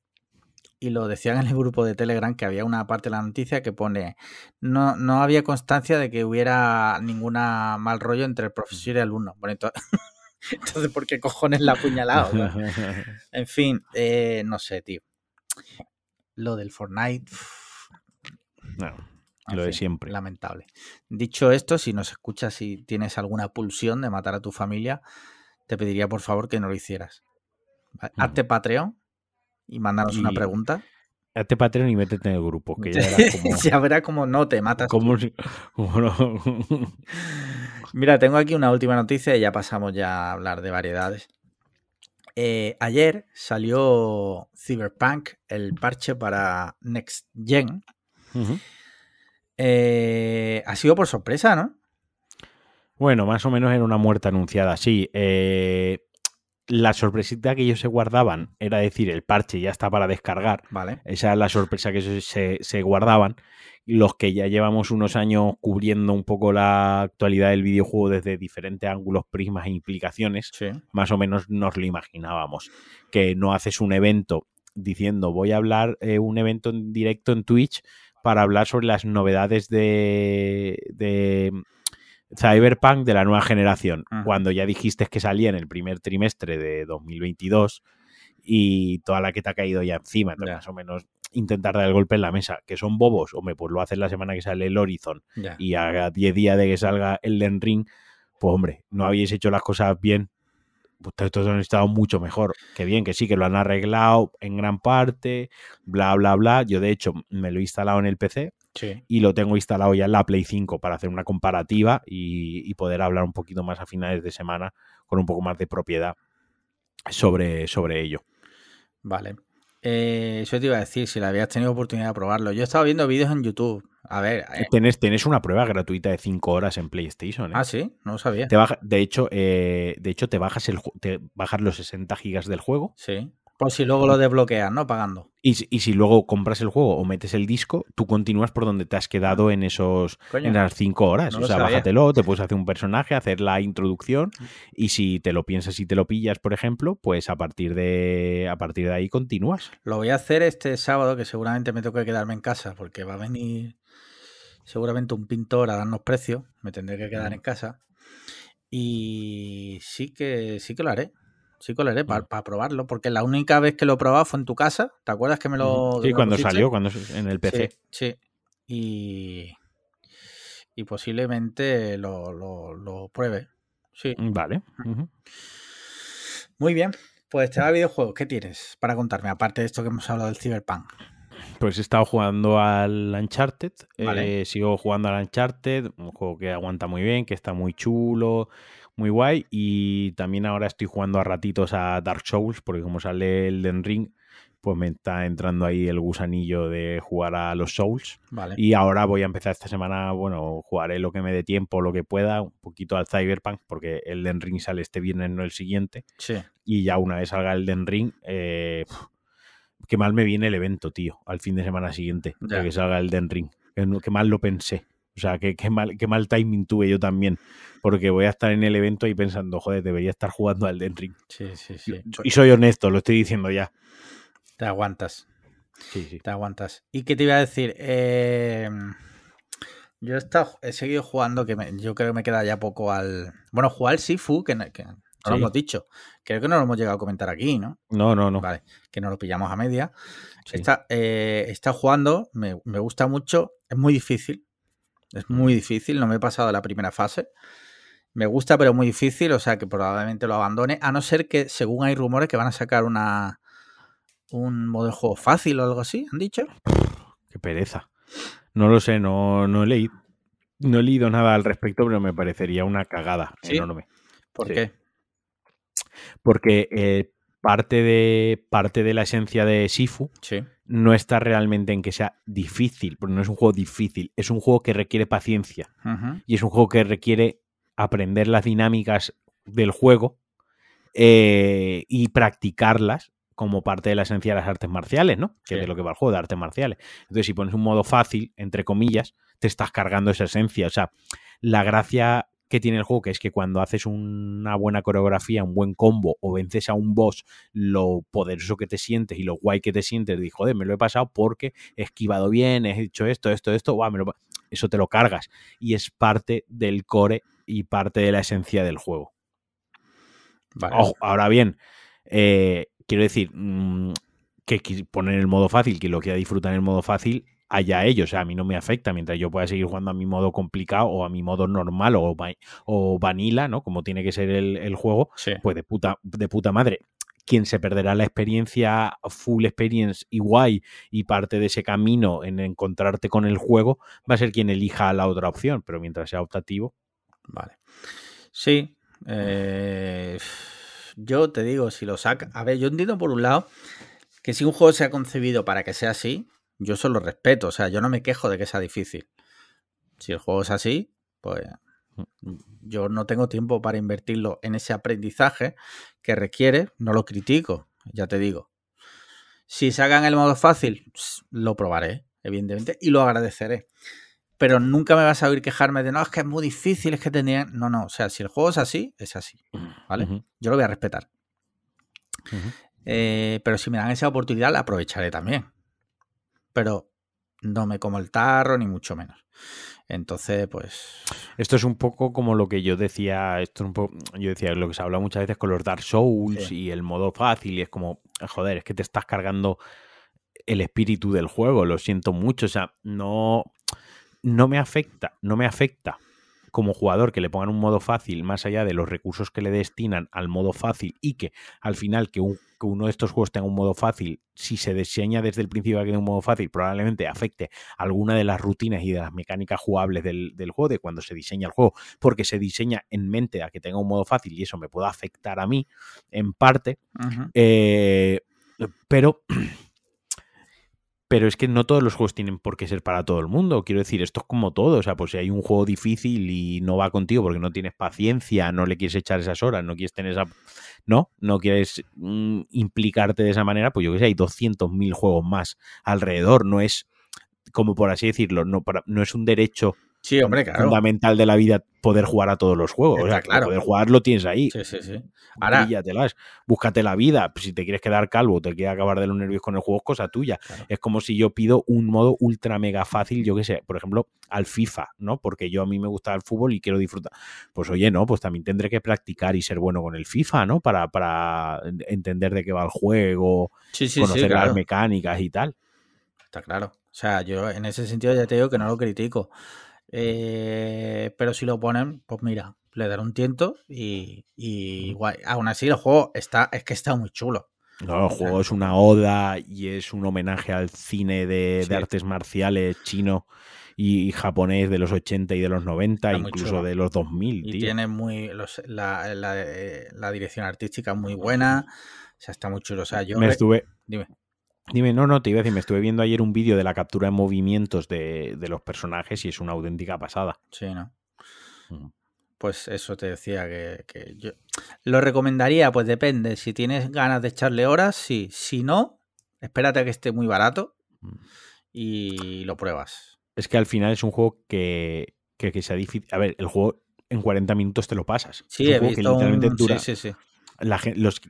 Y lo decían en el grupo de Telegram que había una parte de la noticia que pone no, no había constancia de que hubiera ninguna mal rollo entre el profesor y el alumno. Bueno, entonces, entonces ¿por qué cojones la apuñalado? no? En fin, eh, no sé, tío. Lo del Fortnite. No, lo de siempre. Lamentable. Dicho esto, si nos escuchas y tienes alguna pulsión de matar a tu familia, te pediría por favor que no lo hicieras. Hazte Patreon y mándanos una pregunta. Hazte Patreon y métete en el grupo, que ya verás como... ya verás cómo no te matas. como como no- Mira, tengo aquí una última noticia y ya pasamos ya a hablar de variedades. Eh, ayer salió Cyberpunk, el parche para Next Gen. Eh, ha sido por sorpresa, ¿no? Bueno, más o menos era una muerte anunciada, sí. eh, la sorpresita que ellos se guardaban era decir, el parche ya está para descargar. Vale. Esa es la sorpresa que se, se- se guardaban. Los que ya llevamos unos años cubriendo un poco la actualidad del videojuego desde diferentes ángulos, prismas e implicaciones, Sí. más o menos nos lo imaginábamos. Que no haces un evento diciendo voy a hablar eh, un evento en directo en Twitch para hablar sobre las novedades de, de Cyberpunk de la nueva generación. Cuando ya dijiste que salía en el primer trimestre de 2022 y toda la que te ha caído ya encima. Entonces, más o menos intentar dar el golpe en la mesa. Que son bobos, hombre, pues lo haces la semana que sale el Horizon y a 10 días de que salga el Den Ring, pues hombre, no habéis hecho las cosas bien. Pues Ustedes han estado mucho mejor. Que bien, que sí, que lo han arreglado en gran parte, bla, bla, bla. Yo, de hecho, me lo he instalado en el PC Sí. y lo tengo instalado ya en la Play 5 para hacer una comparativa y, y poder hablar un poquito más a finales de semana con un poco más de propiedad sobre, sobre ello. Vale. Eh, eso te iba a decir, si la habías tenido oportunidad de probarlo. Yo he estado viendo vídeos en YouTube. A ver. eh, Tenés, tenés una prueba gratuita de 5 horas en PlayStation. ¿eh? Ah, sí, no lo sabía. Te baja- de hecho, eh, de hecho, te bajas el te bajas los 60 gigas del juego Sí. Por si luego lo desbloqueas, ¿no? Pagando. y, si- y si luego compras el juego o metes el disco, tú continúas por donde te has quedado en esos Coño. en las 5 horas. No o sea, sabía. bájatelo, te puedes hacer un personaje, hacer la introducción y si te lo piensas y te lo pillas, por ejemplo, pues a partir de a partir de ahí continúas. Lo voy a hacer este sábado, que seguramente me toque quedarme en casa, porque va a venir seguramente un pintor a darnos precio. Me tendré que quedar en casa. Y sí que sí que lo haré. Sí haré para Ujú. probarlo, porque la única vez que lo he probado fue en tu casa. ¿Te acuerdas que me lo. Sí, me cuando pusiste? salió, cuando en el PC. Sí, sí. Y, y posiblemente lo, lo, lo pruebe. Sí. Vale. ujú. Muy bien. Pues tema de videojuegos, ¿qué tienes para contarme? Aparte de esto que hemos hablado del Cyberpunk. Pues he estado jugando al Uncharted. Vale. eh, sigo jugando al Uncharted, un juego que aguanta muy bien, que está muy chulo, muy guay. Y también ahora estoy jugando a ratitos a Dark Souls, porque como sale el Den Ring, pues me está entrando ahí el gusanillo de jugar a los Souls. Vale. Y ahora voy a empezar esta semana, bueno, jugaré lo que me dé tiempo, lo que pueda, un poquito al Cyberpunk, porque el Den Ring sale este viernes, no el siguiente. Sí. Y ya una vez salga el Den Ring, eh, qué mal me viene el evento, tío, al fin de semana siguiente, Ya. de que salga el Den Ring. Qué mal lo pensé. O sea, qué, qué mal, qué mal timing tuve yo también. Porque voy a estar en el evento y pensando, joder, debería estar jugando al Den Ring. Sí, sí, sí. Y soy honesto, lo estoy diciendo ya. Te aguantas. Sí, sí. Te aguantas. ¿Y qué te iba a decir? Eh, yo he, estado- he seguido jugando, que me- yo creo que me queda ya poco al. Bueno, jugar al Sifu, que, no- que no lo hemos dicho. Creo que no lo hemos llegado a comentar aquí, ¿no? No, no, no. Vale, que nos lo pillamos a media. Está, eh, está jugando, me, me gusta mucho. Es muy difícil. Es muy difícil. No me he pasado la primera fase. Me gusta, pero muy difícil. O sea que probablemente lo abandone. A no ser que, según hay rumores, que van a sacar una un modo de juego fácil o algo así, ¿han dicho? Qué pereza. No lo sé, no, no he leído. No he leído nada al respecto, pero me parecería una cagada ¿Sí? enorme. ¿Por Sí. qué? Porque eh, parte, de, parte de la esencia de Sifu Sí. No está realmente en que sea difícil, porque no es un juego difícil, es un juego que requiere paciencia y es un juego que requiere aprender las dinámicas del juego eh, y practicarlas como parte de la esencia de las artes marciales, ¿no? Que Sí. es de lo que va el juego, de artes marciales. Entonces, si pones un modo fácil, entre comillas, te estás cargando esa esencia. O sea, la gracia que tiene el juego, que es que cuando haces una buena coreografía, un buen combo o vences a un boss, lo poderoso que te sientes y lo guay que te sientes, de joder, me lo he pasado porque he esquivado bien, he hecho esto, esto, esto, me lo pa-". eso te lo cargas. Y es parte del core y parte de la esencia del juego. Vale. Ojo, ahora bien, eh, quiero decir mm, que poner el modo fácil, que lo quiera disfrutar en el modo fácil, allá ellos, o sea, a mí no me afecta mientras yo pueda seguir jugando a mi modo complicado o a mi modo normal o, o vanilla, ¿no? Como tiene que ser el, juego, pues de puta, de puta madre. Quien se perderá la experiencia, full experience y guay, y parte de ese camino en encontrarte con el juego, va a ser quien elija la otra opción, pero mientras sea optativo. Vale. Sí. Eh, yo te digo, si lo saca. A ver, yo entiendo por un lado que si un juego se ha concebido para que sea así, yo solo respeto, o sea, yo no me quejo de que sea difícil. Si el juego es así, pues yo no tengo tiempo para invertirlo en ese aprendizaje que requiere, no lo critico, ya te digo. Si sacan el modo fácil, lo probaré, evidentemente, y lo agradeceré. Pero nunca me vas a oír quejarme de no, es que es muy difícil, es que tenía. No, no, o sea, si el juego es así, es así. ¿Vale? Yo lo voy a respetar. Eh, pero si me dan esa oportunidad, la aprovecharé también pero no me como el tarro, ni mucho menos. Entonces, pues. Esto es un poco como lo que yo decía. Esto es un poco. Yo decía lo que se habla muchas veces con los Dark Souls y el modo fácil. Y es como, joder, es que te estás cargando el espíritu del juego. Lo siento mucho. O sea, no. No me afecta. No me afecta como jugador que le pongan un modo fácil más allá de los recursos que le destinan al modo fácil y que al final que, uno de estos juegos tenga un modo fácil, si se diseña desde el principio que tiene un modo fácil, probablemente afecte alguna de las rutinas y de las mecánicas jugables del, juego, de cuando se diseña el juego, porque se diseña en mente a que tenga un modo fácil y eso me pueda afectar a mí en parte. Eh, pero pero es que no todos los juegos tienen por qué ser para todo el mundo. Quiero decir, esto es como todo. O sea, pues si hay un juego difícil y no va contigo porque no tienes paciencia, no le quieres echar esas horas, no quieres tener esa. No, no quieres mm, implicarte de esa manera, pues yo que sé, hay 200.000 juegos más alrededor. No es, como por así decirlo, no, para, no es un derecho Sí, hombre, claro. Fundamental de la vida poder jugar a todos los juegos. o sea, claro. poder jugar lo tienes ahí. Sí, sí, sí. Ahora, búscate la vida. Si te quieres quedar calvo, te quieres acabar de los nervios con el juego, es cosa tuya. Es como si yo pido un modo ultra mega fácil, yo qué sé, por ejemplo, al FIFA, ¿no? Porque yo a mí me gusta el fútbol y quiero disfrutar. Pues oye, no, pues también tendré que practicar y ser bueno con el FIFA, ¿no? Para, para entender de qué va el juego, conocer las mecánicas y tal. Está claro. O sea, yo en ese sentido ya te digo que no lo critico. Eh, pero si lo ponen, pues mira, le daré un tiento y, y guay. Aún así, el juego está, es que está muy chulo. No, el juego es una oda y es un homenaje al cine de, artes marciales chino y japonés de los 80 y de los 90, incluso de los 2000. Y tiene muy. la, la, dirección artística muy buena. O sea, está muy chulo. O sea, yo. Me estuve. Dime. Dime, no, no, te iba a decir, me estuve viendo ayer un vídeo de la captura de movimientos de, los personajes y es una auténtica pasada. Sí, ¿no? Pues eso te decía que, yo lo recomendaría, pues depende. Si tienes ganas de echarle horas, sí. Si no, espérate a que esté muy barato y lo pruebas. Es que al final es un juego que, que, sea difícil. A ver, el juego en 40 minutos te lo pasas. Sí, he visto dura. Sí, sí, sí la,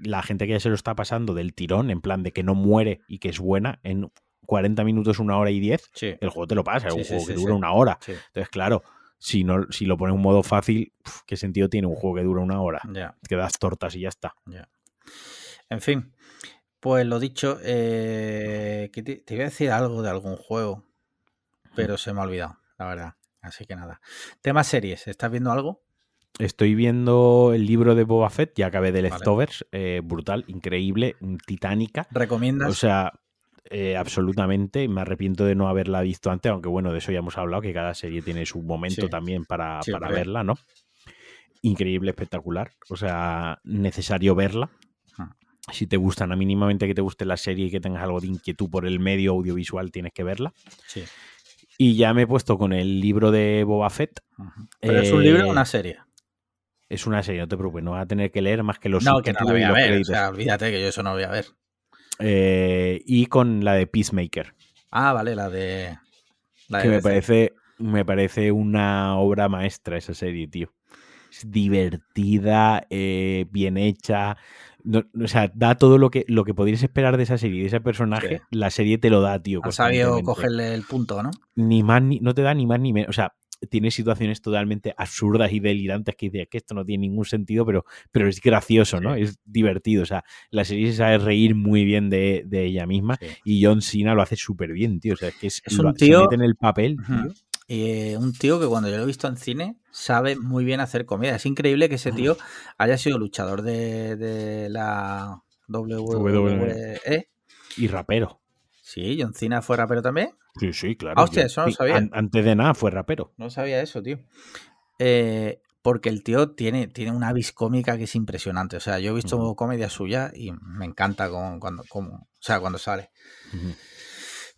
la, gente que ya se lo está pasando del tirón, en plan de que no muere y que es buena, en 40 minutos, una hora y 10, el juego te lo pasa, es un juego que dura una hora. Entonces, claro, si, no, si lo pones en un modo fácil, ¿qué sentido tiene un juego que dura una hora? Que das tortas y ya está. En fin, pues lo dicho, eh, te, te, iba a decir algo de algún juego, pero se me ha olvidado, la verdad. Así que nada. Tema series, ¿estás viendo algo? Estoy viendo el libro de Boba Fett, ya acabé de Leftovers, eh, brutal, increíble, titánica. ¿Recomiendas? O sea, eh, absolutamente, me arrepiento de no haberla visto antes, aunque bueno, de eso ya hemos hablado, que cada serie tiene su momento también para, verla, ¿no? Increíble, espectacular, o sea, necesario verla. Ah. Si te gustan, a mínimamente que te guste la serie y que tengas algo de inquietud por el medio audiovisual, tienes que verla. Sí. Y ya me he puesto con el libro de Boba Fett. ¿Pero es un libro o una serie? Es una serie, no te preocupes, no vas a tener que leer más que los No, que no lo voy a ver, o sea, olvídate que yo eso no voy a ver. Eh, y con la de Peacemaker. Ah, vale, la de... que me parece, me parece una obra maestra esa serie, tío. Es divertida, eh, bien hecha. o sea, da todo lo que, lo que podrías esperar de esa serie, de ese personaje. La serie te lo da, tío. Ha sabido cogerle el punto, ¿no? Ni más, ni, no te da ni más ni menos. O sea, tiene situaciones totalmente absurdas y delirantes que dice que esto no tiene ningún sentido, pero, pero es gracioso, ¿no? Es divertido. O sea, la serie se sabe reír muy bien de, ella misma y John Cena lo hace súper bien, tío. O sea, es que es, un tío. en el papel, tío. Eh, un tío que cuando yo lo he visto en cine sabe muy bien hacer comedia. Es increíble que ese tío haya sido luchador de, la WWE. Y rapero. Sí, John Cena fue rapero también. Sí, sí, claro. Ah, hostia, eso no lo sabía. antes de nada fue rapero. No sabía eso, tío. Eh, porque el tío tiene, tiene una vis cómica que es impresionante. O sea, yo he visto comedia suya y me encanta cuando, o sea, cuando sale.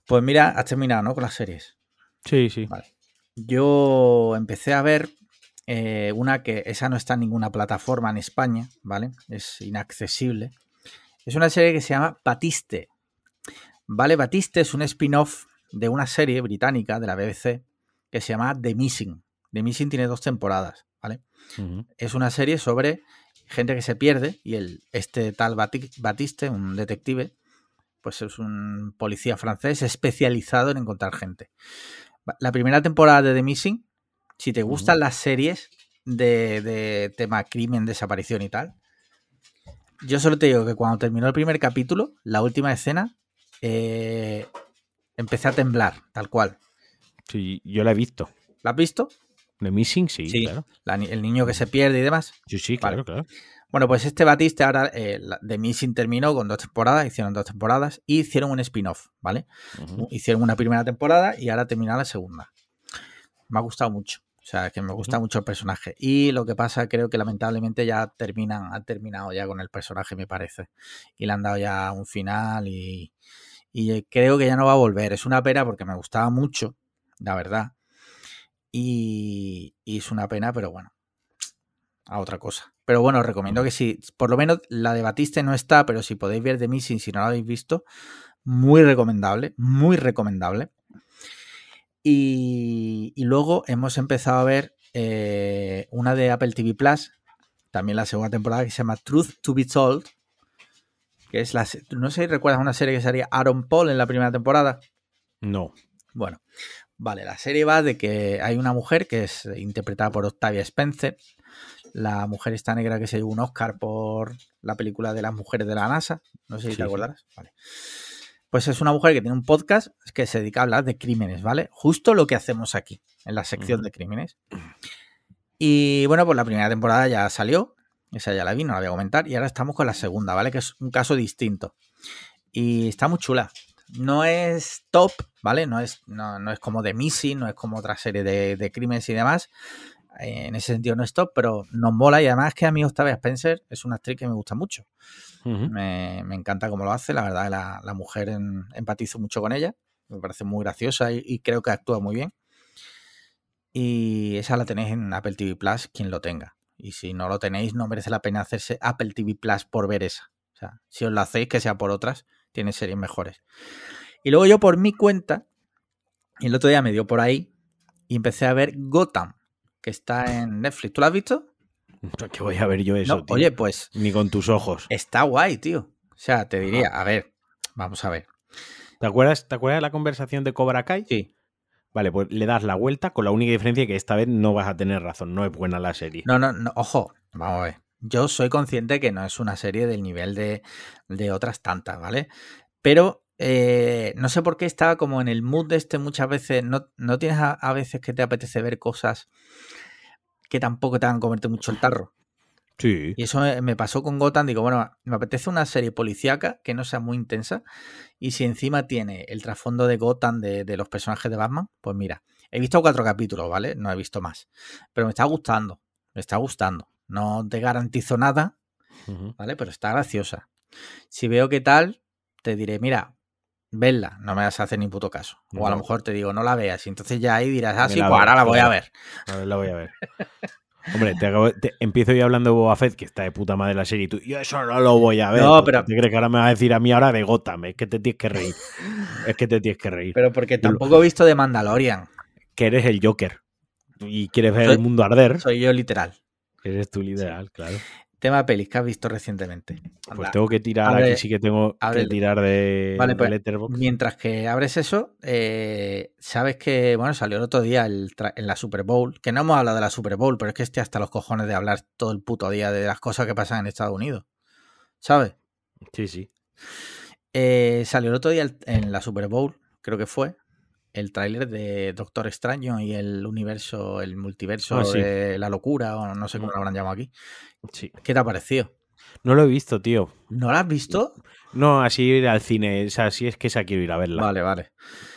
Pues mira, has terminado, ¿no? Con las series. Sí, sí. Vale yo empecé a ver eh, una que esa no está en ninguna plataforma en España, ¿vale? Es inaccesible. Es una serie que se llama Batiste. ¿Vale? Batiste es un spin-off de una serie británica de la BBC que se llama The Missing. The Missing tiene dos temporadas, ¿vale? Es una serie sobre gente que se pierde y el, este tal Batiste, un detective, pues es un policía francés especializado en encontrar gente la primera temporada de The Missing, si te gustan las series de, tema crimen, desaparición y tal, yo solo te digo que cuando terminó el primer capítulo, la última escena, eh, empecé a temblar, tal cual. Sí, yo la he visto. ¿La has visto? The Missing, sí, claro. el niño que se pierde y demás. Sí, sí, claro, claro. Bueno, pues este Batiste ahora, eh, The Missing terminó con dos temporadas, hicieron dos temporadas y hicieron un spin-off, ¿vale? Hicieron una primera temporada y ahora termina la segunda. Me ha gustado mucho. O sea, que me gusta mucho el personaje. Y lo que pasa, creo que lamentablemente ya terminan, han terminado ya con el personaje, me parece. Y le han dado ya un final y, y creo que ya no va a volver. Es una pena porque me gustaba mucho, la verdad. Y, y es una pena, pero bueno, a otra cosa. Pero bueno, os recomiendo que si, por lo menos la de Batiste no está, pero si podéis ver de Missing, si no la habéis visto, muy recomendable, muy recomendable. Y, luego hemos empezado a ver eh, una de Apple TV Plus, también la segunda temporada, que se llama Truth to Be Told, que es la, no sé si recuerdas una serie que sería Aaron Paul en la primera temporada. No. Bueno, vale, la serie va de que hay una mujer que es interpretada por Octavia Spencer, la mujer esta negra que se llevó un Oscar por la película de las mujeres de la NASA. No sé si te acordarás. Vale. Pues es una mujer que tiene un podcast que se dedica a hablar de crímenes, ¿vale? Justo lo que hacemos aquí, en la sección de crímenes. Y bueno, pues la primera temporada ya salió. Esa ya la vi, no la voy a comentar. Y ahora estamos con la segunda, ¿vale? Que es un caso distinto. Y está muy chula. No es top, ¿vale? No es, no, es como The Missing, no es como otra serie de, de crímenes y demás en ese sentido no es top, pero nos mola y además que a mí Octavia Spencer es una actriz que me gusta mucho. me, encanta cómo lo hace, la verdad, la, la mujer empatizo mucho con ella, me parece muy graciosa y, creo que actúa muy bien. Y esa la tenéis en Apple TV Plus, quien lo tenga. Y si no lo tenéis, no merece la pena hacerse Apple TV Plus por ver esa. O sea, si os la hacéis, que sea por otras, tiene series mejores. Y luego yo por mi cuenta, el otro día me dio por ahí y empecé a ver Gotham que está en Netflix. ¿Tú lo has visto? Que voy a ver yo eso, Oye, pues. Ni con tus ojos. Está guay, tío. O sea, te diría, a ver, vamos a ver. ¿Te acuerdas, ¿Te acuerdas de la conversación de Cobra Kai? Sí. Vale, pues le das la vuelta con la única diferencia que esta vez no vas a tener razón, no es buena la serie. No, no, no, ojo, vamos a ver. Yo soy consciente que no es una serie del nivel de, de otras tantas, ¿vale? Pero eh, no sé por qué estaba como en el mood de este muchas veces. No, no tienes a, veces que te apetece ver cosas que tampoco te hagan comerte mucho el tarro. Sí. Y eso me pasó con Gotham. Digo, bueno, me apetece una serie policíaca que no sea muy intensa. Y si encima tiene el trasfondo de Gotham de, los personajes de Batman, pues mira, he visto cuatro capítulos, ¿vale? No he visto más. Pero me está gustando. Me está gustando. No te garantizo nada, ¿vale? Pero está graciosa. Si veo qué tal, te diré, mira, Verla, no me vas a hacer ni puto caso. O a lo mejor te digo, no la veas. Y entonces ya ahí dirás, ah, sí, pues ahora la voy a ver. A ver, la voy a ver. Hombre, te, empiezo yo hablando de Boba Fett, que está de puta madre la serie, y tú, yo eso no lo voy a ver. No, pero. ¿Te crees que ahora me vas a decir a mí ahora de Gotham? Es que te tienes que reír. es que te tienes que reír. Pero porque tampoco he visto de Mandalorian. Que eres el Joker. Y quieres ver el mundo arder. Soy yo literal. Eres tú literal, claro. Tema pelis que has visto recientemente. Pues tengo que tirar, abre- aquí sí que tengo abre- que tirar de, Vale, de pues, Letterboxd. Mientras que abres eso, eh, sabes que, bueno, salió el otro día el en la Super Bowl, que no hemos hablado de la Super Bowl, pero es que estoy hasta los cojones de hablar todo el puto día de las cosas que pasan en Estados Unidos. ¿Sabes? Sí, sí. Eh, salió el otro día el- en la Super Bowl, creo que fue, el tráiler de Doctor Extraño y el universo, el multiverso Ah, sí. de la locura, o no sé cómo lo habrán llamado aquí. sí. ¿Qué te ha parecido? No lo he visto, tío. ¿No lo has visto? No, así ir al cine. O sea, sí es que esa quiero ir a verla. Vale, vale.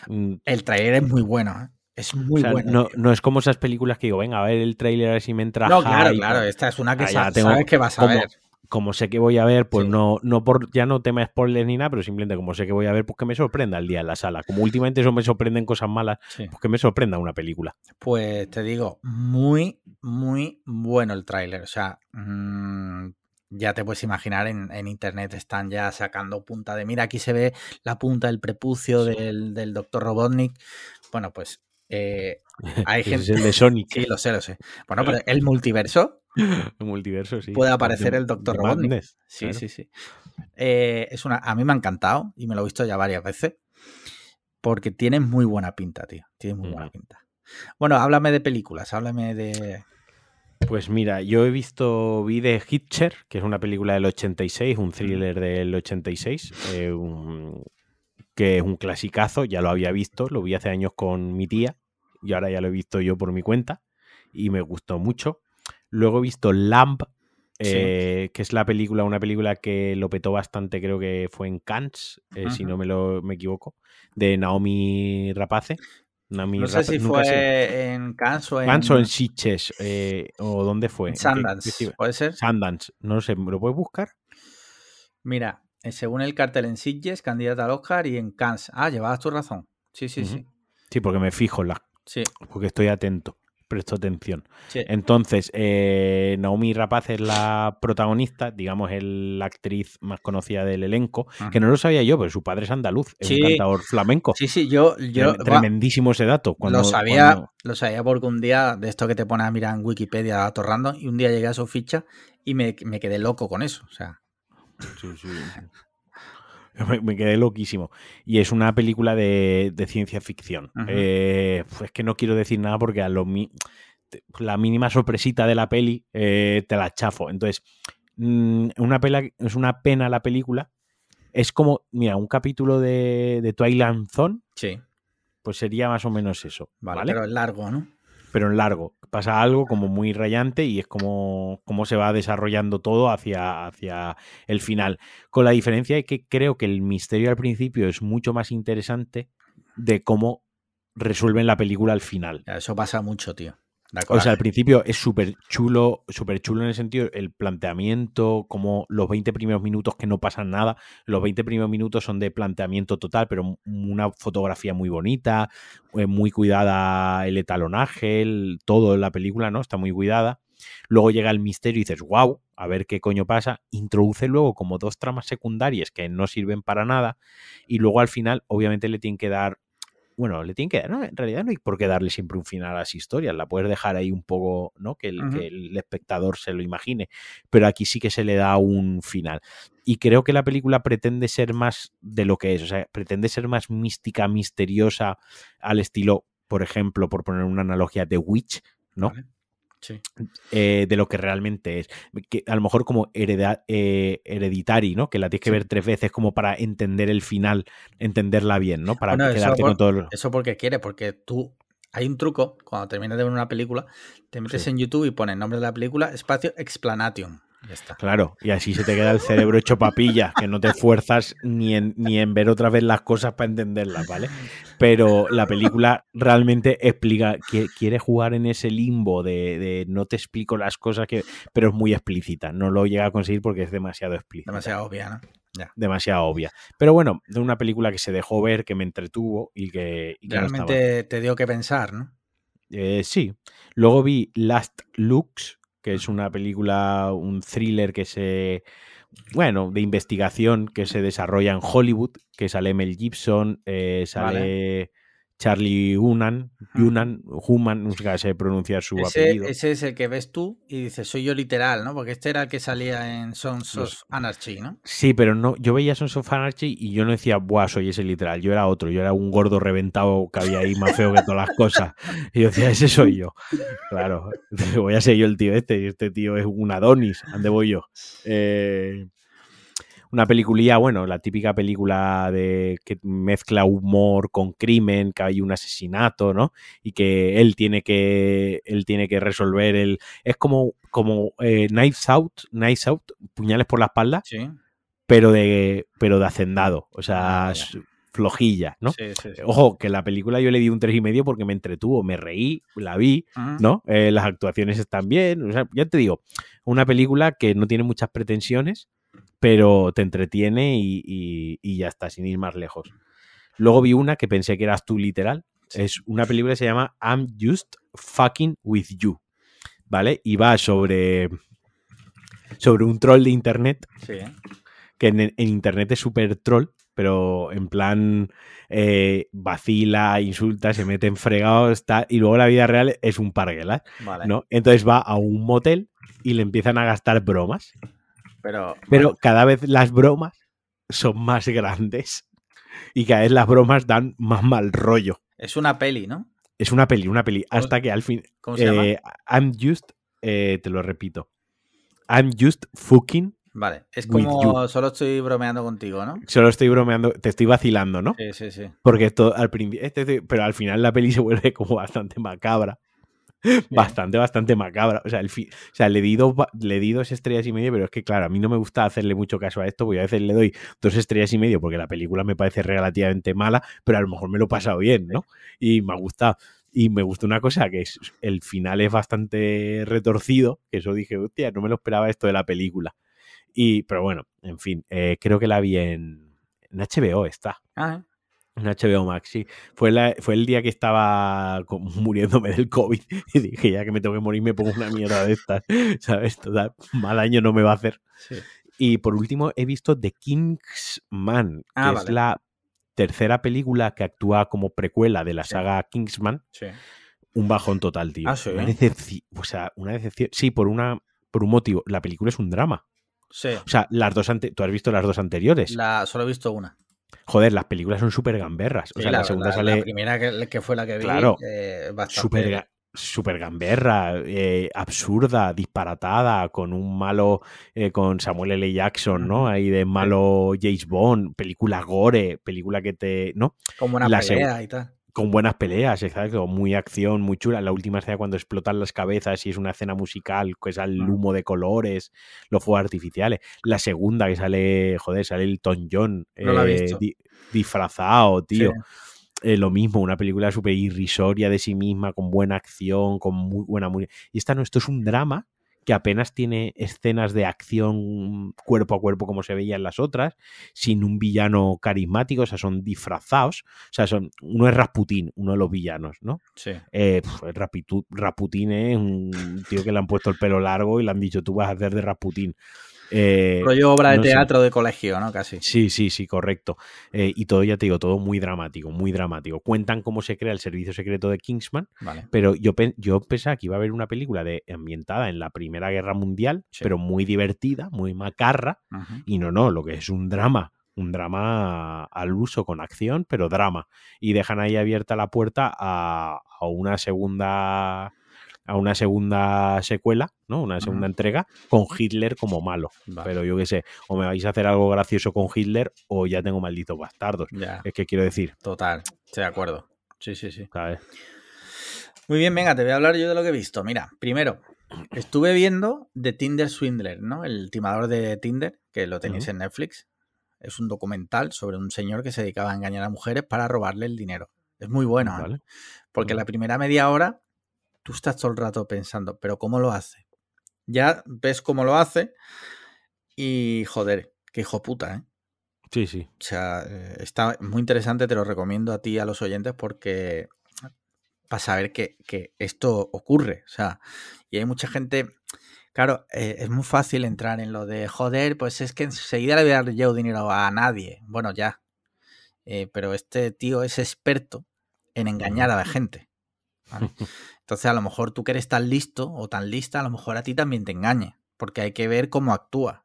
Mm, El tráiler es muy bueno, ¿eh? Es muy o sea, bueno. no, no es como esas películas que digo, venga, a ver el tráiler a ver si me entra No, claro, hype. claro. Esta es una que Ah, ya sa- tengo sabes que vas a como- ver. Como sé que voy a ver, pues Sí. no, no por, ya no tema spoilers ni nada, pero simplemente como sé que voy a ver, pues que me sorprenda el día en la sala. Como últimamente eso me sorprenden cosas malas, Sí. pues que me sorprenda una película. Pues te digo, muy, muy bueno el tráiler. O sea, mm, ya te puedes imaginar, en, en internet están ya sacando punta de, mira, aquí se ve la punta del prepucio Sí. del, del doctor Robotnik. Bueno, pues eh, hay gente... es el de Sonic. Sí, lo sé, lo sé. Bueno, pero el multiverso El multiverso, sí. puede aparecer De- el de Robotnik. Madness, Sí, claro. sí, sí. Eh, es una, a mí me ha encantado y me lo he visto ya varias veces porque tiene muy buena pinta, tío. Tiene muy buena pinta. Bueno, háblame de películas, háblame de... Pues mira, yo he visto, vi de Hitcher, que es una película del 86, un thriller del 86, eh, un- que es un clasicazo, ya lo había visto, lo vi hace años con mi tía y ahora ya lo he visto yo por mi cuenta y me gustó mucho. Luego he visto Lamp, eh, que es la película, una película que lo petó bastante, creo que fue en Cannes, eh, si no me, lo, me equivoco, de Naomi Rapace. Naomi No sé Rapace, si sé. fue en Cannes o en, Cannes o en Sitges, eh, o dónde fue. en ¿En qué Sundance. ¿Puede ser? Sundance, no lo sé, ¿me lo puedes buscar? Mira, según el cartel en Sitges, candidata al Oscar y en Cannes. Ah, llevabas tu razón. Sí, sí, sí. Sí, porque me fijo en las Sí, porque estoy atento, presto atención. sí. Entonces, eh, Naomi Rapaz es la protagonista, digamos, es la actriz más conocida del elenco, que no lo sabía yo, pero su padre es andaluz, es Sí. un cantador flamenco. Sí, sí, yo, yo Trem- Tremendísimo ese dato. Cuando, lo sabía, cuando- lo sabía porque un día, de esto que te pones a mirar en Wikipedia datos random, y un día llegué a su ficha y me, me quedé loco con eso. O sea, Sí, sí. Me, me quedé loquísimo. Y es una película de, de ciencia ficción. Eh, pues que no quiero decir nada porque a lo mi- la mínima sorpresita de la peli eh, te la chafo. Entonces, mm, una pela, es una pena la película. Es como, mira, un capítulo de, de Twilight Zone, sí, pues sería más o menos eso. vale, ¿vale? pero es largo, ¿no? Pero en largo. Pasa algo como muy rayante y es como, como se va desarrollando todo hacia, hacia el final. Con la diferencia de que creo que el misterio al principio es mucho más interesante de cómo resuelven la película al final. Eso pasa mucho, tío. O sea, al principio es súper chulo, súper chulo en el sentido, el planteamiento, como los 20 primeros minutos que no pasan nada, los 20 primeros minutos son de planteamiento total, pero una fotografía muy bonita, eh, muy cuidada el etalonaje, el- todo en la película, ¿no? Está muy cuidada. Luego llega el misterio y dices, wow, a ver qué coño pasa. Introduce luego como dos tramas secundarias que no sirven para nada. Y luego al final, obviamente, le tienen que dar bueno, le tienen que dar, no, en realidad no hay por qué darle siempre un final a las historias, la puedes dejar ahí un poco, ¿no? Que el, Ujú. que el espectador se lo imagine, pero aquí sí que se le da un final. Y creo que la película pretende ser más de lo que es, o sea, pretende ser más mística, misteriosa, al estilo, por ejemplo, por poner una analogía de Witch, ¿no? Vale. Sí. eh, de lo que realmente es. Que a lo mejor como hereda, eh, hereditary, ¿no? Que la tienes que Sí. ver tres veces como para entender el final, entenderla bien, ¿no? Para Bueno, quedarte por- con todo lo... Eso porque quiere, porque tú. Hay un truco, cuando terminas de ver una película, te metes Sí. en YouTube y pones nombre de la película, espacio, explanation. Ya está. Claro, y así se te queda el cerebro hecho papilla, que no te esfuerzas ni en, ni en ver otra vez las cosas para entenderlas, ¿vale? Pero la película realmente explica, que quiere jugar en ese limbo de, de no te explico las cosas, que, pero es muy explícita, no lo llega a conseguir porque es demasiado explícita. Demasiado obvia, ¿no? demasiado obvia. Pero bueno, de una película que se dejó ver, que me entretuvo y que, y que no Realmente te dio que pensar, ¿no? Eh, sí. Luego vi Last Looks, que es una película, un thriller que se. Bueno, de investigación que se desarrolla en Hollywood, que sale Mel Gibson, eh, sale Charlie Hunan, Hunan, Human, no sé cómo se pronuncia su ese, apellido. Ese es el que ves tú y dices, soy yo literal, ¿no? Porque este era el que salía en Sons of Anarchy, ¿no? Sí, pero no, yo veía Sons of Anarchy y yo no decía, buah, soy ese literal. Yo era otro, yo era un gordo reventado que había ahí más feo que todas las cosas. Y yo decía, ese soy yo. Claro, voy a ser yo el tío este, y este tío es un Adonis, ¿dónde voy yo? Eh, una peliculilla, bueno, la típica película de que mezcla humor con crimen, que hay un asesinato, ¿no? Y que él tiene que él tiene que resolver el es como como eh, Knives Out, Knives Out, puñales por la espalda, Sí. pero de pero de hacendado, o sea, Ah, flojilla, ¿no? Sí, sí, sí. Ojo, que la película yo le di un tres y medio porque me entretuvo, me reí, la vi. ¿no? Eh, las actuaciones están bien. O sea, ya te digo, una película que no tiene muchas pretensiones, pero te entretiene y, y- y ya está, sin ir más lejos. Luego vi una que pensé que eras tú literal. Sí. Es una película que se llama I'm Just Fucking With You. ¿Vale? Y va sobre. Sobre un troll de internet Sí, que en, en internet es súper troll, pero en plan eh, vacila, insulta, se mete en fregados, está, y luego la vida real es un parguelas, Vale. ¿no? Entonces va a un motel y le empiezan a gastar bromas, Pero, cada vez las bromas son más grandes y cada vez las bromas dan más mal rollo. es una peli, ¿no? Es una peli, una peli, ¿Cómo- hasta que al fin... ¿Cómo se llama? eh, I'm just, eh, te lo repito, I'm just fucking, Vale. Es como solo estoy bromeando contigo, ¿no? solo estoy bromeando, te estoy vacilando, ¿no? Sí, sí, sí. Porque esto al principio, este- pero al final la peli se vuelve como bastante macabra. Bastante, bastante macabra. O sea, el fi- o sea le, di dos, le di dos estrellas y medio, pero es que, claro, a mí no me gusta hacerle mucho caso a esto, porque a veces le doy dos estrellas y medio porque la película me parece relativamente mala, pero a lo mejor me lo he pasado bien, ¿no? Y me ha gustado. Y me gustó una cosa, que es, el final es bastante retorcido, que eso dije, hostia, no me lo esperaba esto de la película. Y, pero bueno, en fin, eh, creo que la vi en, en HBO, está. Ah, ¿eh? En HBO Max, sí. Fue, la- fue el día que estaba muriéndome del COVID y dije, ya que me tengo que morir, me pongo una mierda de estas, ¿sabes? Total, mal año no me va a hacer. sí. Y por último, he visto The Kingsman, que Ah, es vale. la tercera película que actúa como precuela de la Sí. saga Kingsman. Sí. Un bajón total, tío. Ah, ¿sí? Una decepci- O sea, una decepción. Sí, por, una, por un motivo. La película es un drama. Sí. O sea, las dos ante... tú has visto las dos anteriores. La, solo he visto una. Joder, las películas son súper gamberras. O Sí, sea, la, segunda la- sale... la primera que, que fue la que vi. Claro. eh, bastante- super, ga- super gamberra, eh, absurda, disparatada, con un malo, eh, con Samuel L. Jackson, ¿no? Ahí de malo James Bond, película gore, película que te, ¿no? Como una la pelea y tal. Con buenas peleas, exacto, muy acción, muy chula. La última escena cuando explotan las cabezas y es una escena musical, que es el Mm. humo de colores, los fuegos artificiales. La segunda que sale, joder, sale el Tom John No eh, di- disfrazado, tío Sí. eh, lo mismo, una película súper irrisoria de sí misma, con buena acción, con muy buena... Muy... Y esta no, esto es un drama que apenas tiene escenas de acción cuerpo a cuerpo como se veía en las otras, sin un villano carismático, o sea, son disfrazados, o sea, son, uno es Rasputín, uno de los villanos, ¿no? Sí. Eh, Rapitu- Rasputín es un tío que le han puesto el pelo largo y le han dicho, tú vas a hacer de Rasputín. Eh, Rollo obra de no sé. teatro de colegio, ¿no? Casi. Sí, sí, sí, correcto. Eh, y todo, ya te digo, todo muy dramático, muy dramático. Cuentan cómo se crea el servicio secreto de Kingsman, Vale. pero yo, yo pensaba que iba a haber una película de, ambientada en la Primera Guerra Mundial, Sí. pero muy divertida, muy macarra, y no, no, lo que es un drama. Un drama al uso con acción, pero drama. Y dejan ahí abierta la puerta a, a una segunda a una segunda secuela, ¿no? Una segunda entrega con Hitler como malo. Vale. Pero yo qué sé, o me vais a hacer algo gracioso con Hitler o ya tengo malditos bastardos. Ya. Es que quiero decir, Total. Estoy de acuerdo. Sí, sí, sí. ¿sabes? Muy bien, venga, te voy a hablar yo de lo que he visto. Mira, primero, estuve viendo The Tinder Swindler, ¿no? El timador de Tinder, que lo tenéis en Netflix. Es un documental sobre un señor que se dedicaba a engañar a mujeres para robarle el dinero. Es muy bueno, ¿eh? ¿Vale? Porque Ujú. la primera media hora tú estás todo el rato pensando, pero ¿cómo lo hace? Ya ves cómo lo hace y joder, qué hijo puta, ¿eh? Sí, sí. O sea, eh, está muy interesante, te lo recomiendo a ti y a los oyentes porque para saber que, que esto ocurre. O sea, y hay mucha gente, claro, eh, es muy fácil entrar en lo de, joder, pues es que enseguida le voy a dar yo dinero a nadie. Bueno, ya. Eh, pero este tío es experto en engañar a la gente. ¿vale? Entonces, a lo mejor tú que eres tan listo o tan lista, a lo mejor a ti también te engañe, porque hay que ver cómo actúa.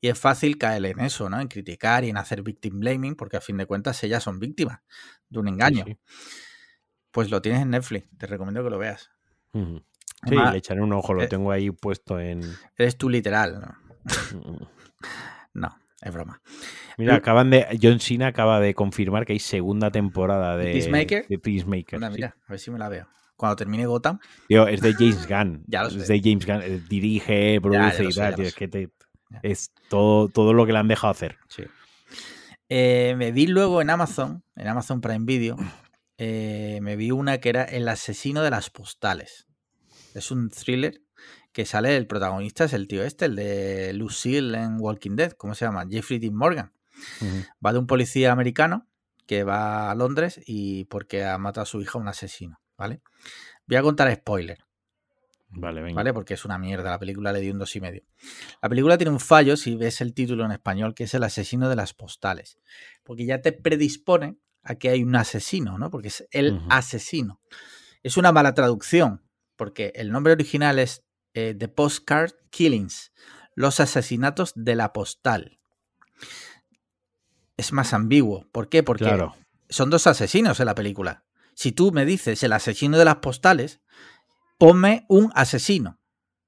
Y es fácil caer en eso, ¿no? En criticar y en hacer victim blaming, porque a fin de cuentas ellas son víctimas de un engaño. sí. Pues lo tienes en Netflix, te recomiendo que lo veas. Sí, Además, le echaré un ojo, lo eh, tengo ahí puesto en. Eres tú literal, ¿no? No, es broma. Mira, acaban de. John Cena acaba de confirmar que hay segunda temporada de Peacemaker? de Peacemaker, sí. mira, a ver si me la veo. Cuando termine Gotham, Tío, es de James Gunn. Ya lo es de James Gunn. eh, Dirige, produce y tal. tío, es sé. que te- Ya. es todo, todo lo que le han dejado hacer. Sí. Eh, me vi luego en Amazon, en Amazon Prime Video, eh, me vi una que era El asesino de las postales. Es un thriller que sale, el protagonista es el tío este, el de Lucille en Walking Dead, ¿cómo se llama? Jeffrey Dean Morgan. Va de un policía americano que va a Londres y porque ha matado a su hija un asesino, ¿vale? Voy a contar spoiler. Vale, venga. ¿vale? Porque es una mierda. La película le dio un dos y medio. La película tiene un fallo si ves el título en español, que es el asesino de las postales. Porque ya te predispone a que hay un asesino, ¿no? Porque es el asesino. Es una mala traducción, porque el nombre original es eh, The Postcard Killings, los asesinatos de la postal. Es más ambiguo. ¿Por qué? Porque Claro. son dos asesinos en la película. Si tú me dices el asesino de las postales, ponme un asesino,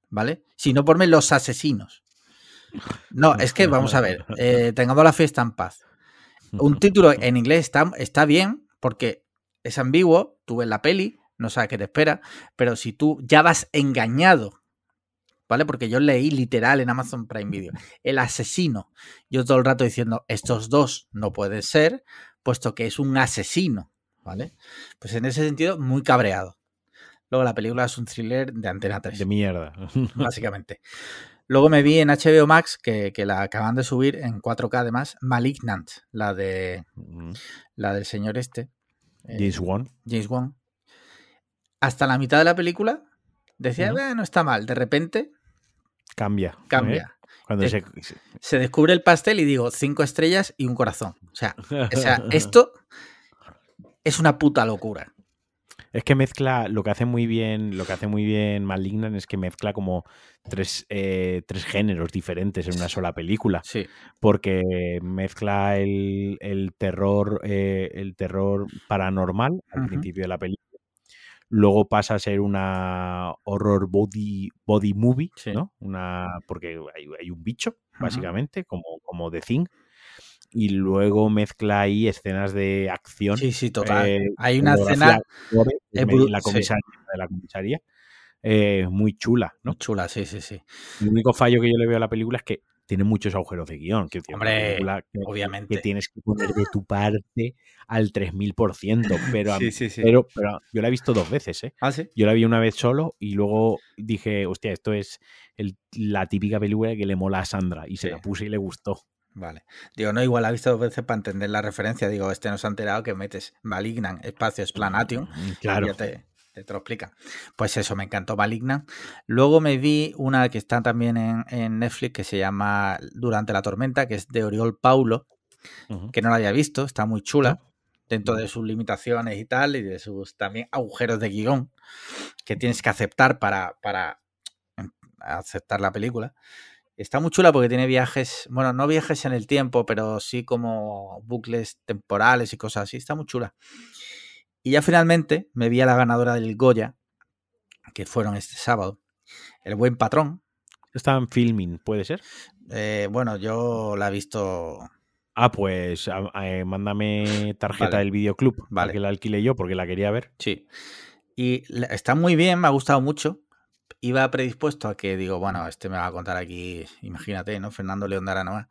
¿vale? Si no, ponme los asesinos. No, es que vamos a ver, eh, tengamos la fiesta en paz. Un título en inglés está, está bien porque es ambiguo, tú ves la peli, no sabes qué te espera, pero si tú ya vas engañado, ¿vale? Porque yo leí literal en Amazon Prime Video, el asesino, yo todo el rato diciendo, estos dos no pueden ser, puesto que es un asesino, ¿vale? Pues en ese sentido, muy cabreado. Luego la película es un thriller de Antena 3 De mierda. básicamente. Luego me vi en HBO Max, que, que la acaban de subir en 4K además, Malignant, la de Ujú. la del señor este, eh, James Wan. James Wan. Hasta la mitad de la película decía. "Eh, no está mal. De repente Cambia. ¿eh? cambia. Cuando Eh, se. Se descubre el pastel y digo, cinco estrellas y un corazón. O sea, o sea, esto es una puta locura. Es que mezcla, lo que hace muy bien, lo que hace muy bien Malignant es que mezcla como tres, eh, tres géneros diferentes en una sola película. Sí, Porque mezcla el, el terror, eh, el terror paranormal al principio de la película. Luego pasa a ser una horror body, body movie, Sí. ¿no? Una, porque hay, hay un bicho, básicamente, como, como The Thing. Y luego mezcla ahí escenas de acción. sí, sí, total. eh, Hay una escena en sí. de la comisaría eh, muy chula, ¿no? muy chula, sí, sí, sí. El único fallo que yo le veo a la película es que tiene muchos agujeros de guion. Que, Hombre, que, obviamente. que tienes que poner de tu parte al 3000%. Pero, sí, sí. pero, pero yo la he visto dos veces, ¿eh? Ah. Yo la vi una vez solo y luego dije, hostia, esto es el- la típica película que le mola a Sandra. Y se la puse y le gustó. Vale. Digo, no, igual la he visto dos veces para entender la referencia. Digo, este no se ha enterado que metes Malignan, espacio, Splanatium. Mm, y Claro. Ya te, te, te lo explican. Pues eso, me encantó Malignan. Luego me vi una que está también en, en Netflix que se llama Durante la tormenta, que es de Oriol Paulo, que no la había visto, está muy chula. Dentro de sus limitaciones y tal, y de sus también agujeros de guion que tienes que aceptar para, para aceptar la película. Está muy chula porque tiene viajes, bueno, no viajes en el tiempo, pero sí como bucles temporales y cosas así. Está muy chula. Y ya finalmente me vi a la ganadora del Goya, que fueron este sábado, El Buen Patrón. Estaban filming, ¿puede ser? Eh, bueno, yo la he visto. Ah, pues a- a- eh, mándame tarjeta Vale. del videoclub Vale. que la alquile yo porque la quería ver. Sí. Y está muy bien, me ha gustado mucho. Iba predispuesto a que digo, bueno, este me va a contar aquí, imagínate, ¿no? Fernando León de Aranoa.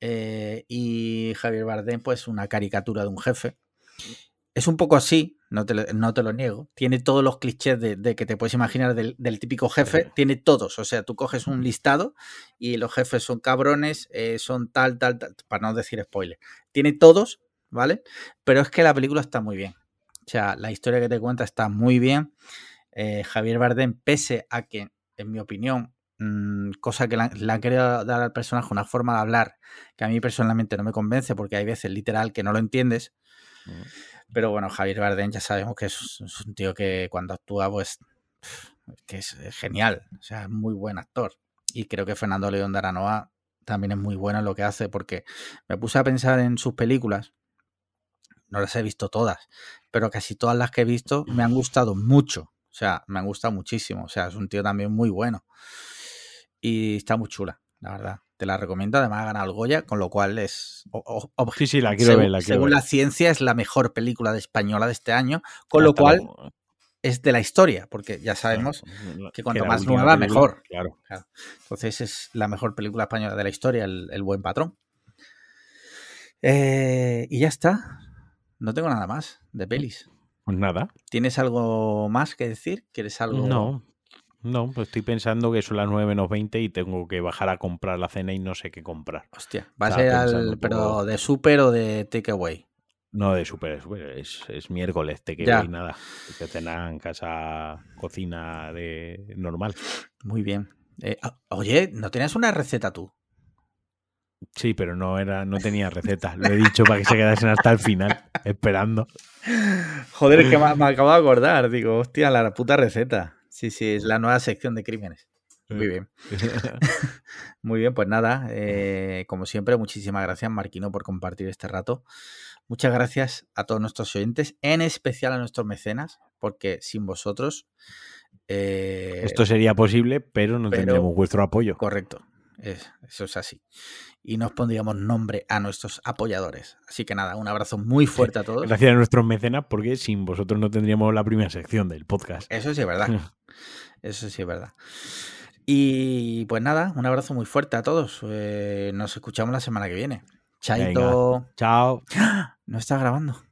Eh, y Javier Bardem, pues una caricatura de un jefe. Es un poco así, no te lo, no te lo niego. Tiene todos los clichés de, de que te puedes imaginar del, del típico jefe. Tiene todos. O sea, tú coges un listado y los jefes son cabrones, eh, son tal, tal, tal, para no decir spoiler. Tiene todos, ¿vale? Pero es que la película está muy bien. O sea, la historia que te cuenta está muy bien. Eh, Javier Bardem, pese a que, en mi opinión, mmm, cosa que le han, querido dar al personaje una forma de hablar que a mí personalmente no me convence porque hay veces literal que no lo entiendes. Pero bueno, Javier Bardem ya sabemos que es, es un tío que cuando actúa, pues, que es genial. O sea, es muy buen actor. Y creo que Fernando León de Aranoa también es muy bueno en lo que hace, porque me puse a pensar en sus películas. No las he visto todas, pero casi todas las que he visto me han gustado mucho. O sea, me han gustado muchísimo. O sea, es un tío también muy bueno. Y está muy chula, la verdad. Te la recomiendo. Además, ha ganado el Goya, con lo cual es. o- Sí, sí, la quiero según, ver, la quiero según ver. la ciencia, es la mejor película de española de este año, con Hasta lo cual luego. es de la historia, porque ya Claro, sabemos que cuanto más nueva, película, mejor. Claro. Entonces es la mejor película española de la historia, el, el buen patrón. Eh, y ya está. No tengo nada más de pelis. Pues nada. ¿Tienes algo más que decir? ¿Quieres algo? No. No, pues estoy pensando que son las 9 menos 20 y tengo que bajar a comprar la cena y no sé qué comprar. Hostia, ¿va a ser al, pero de super o de takeaway? No de super, es, es miércoles, te Ya. quedo y nada. Que cenar en casa, cocina de normal. Muy bien. Eh, ah, oye, ¿no tenías una receta tú? Sí, pero no era, no tenía receta. Lo he dicho para que se quedasen hasta el final, esperando. Joder, es que me, me acabo de acordar. Digo, hostia, la puta receta. Sí, sí, es la nueva sección de crímenes. Muy bien. Muy bien, pues nada, eh, como siempre, muchísimas gracias Marquino por compartir este rato. Muchas gracias a todos nuestros oyentes, en especial a nuestros mecenas, porque sin vosotros... eh, Esto sería posible, pero no pero- tendremos vuestro apoyo. Correcto, es- eso es así. Y nos pondríamos nombre a nuestros apoyadores. Así que nada, un abrazo muy fuerte a todos. Gracias a nuestros mecenas, porque sin vosotros no tendríamos la primera sección del podcast. Eso sí es verdad. Eso sí es verdad. Y pues nada, un abrazo muy fuerte a todos. Eh, nos escuchamos la semana que viene. Chaito. Chao. No está grabando.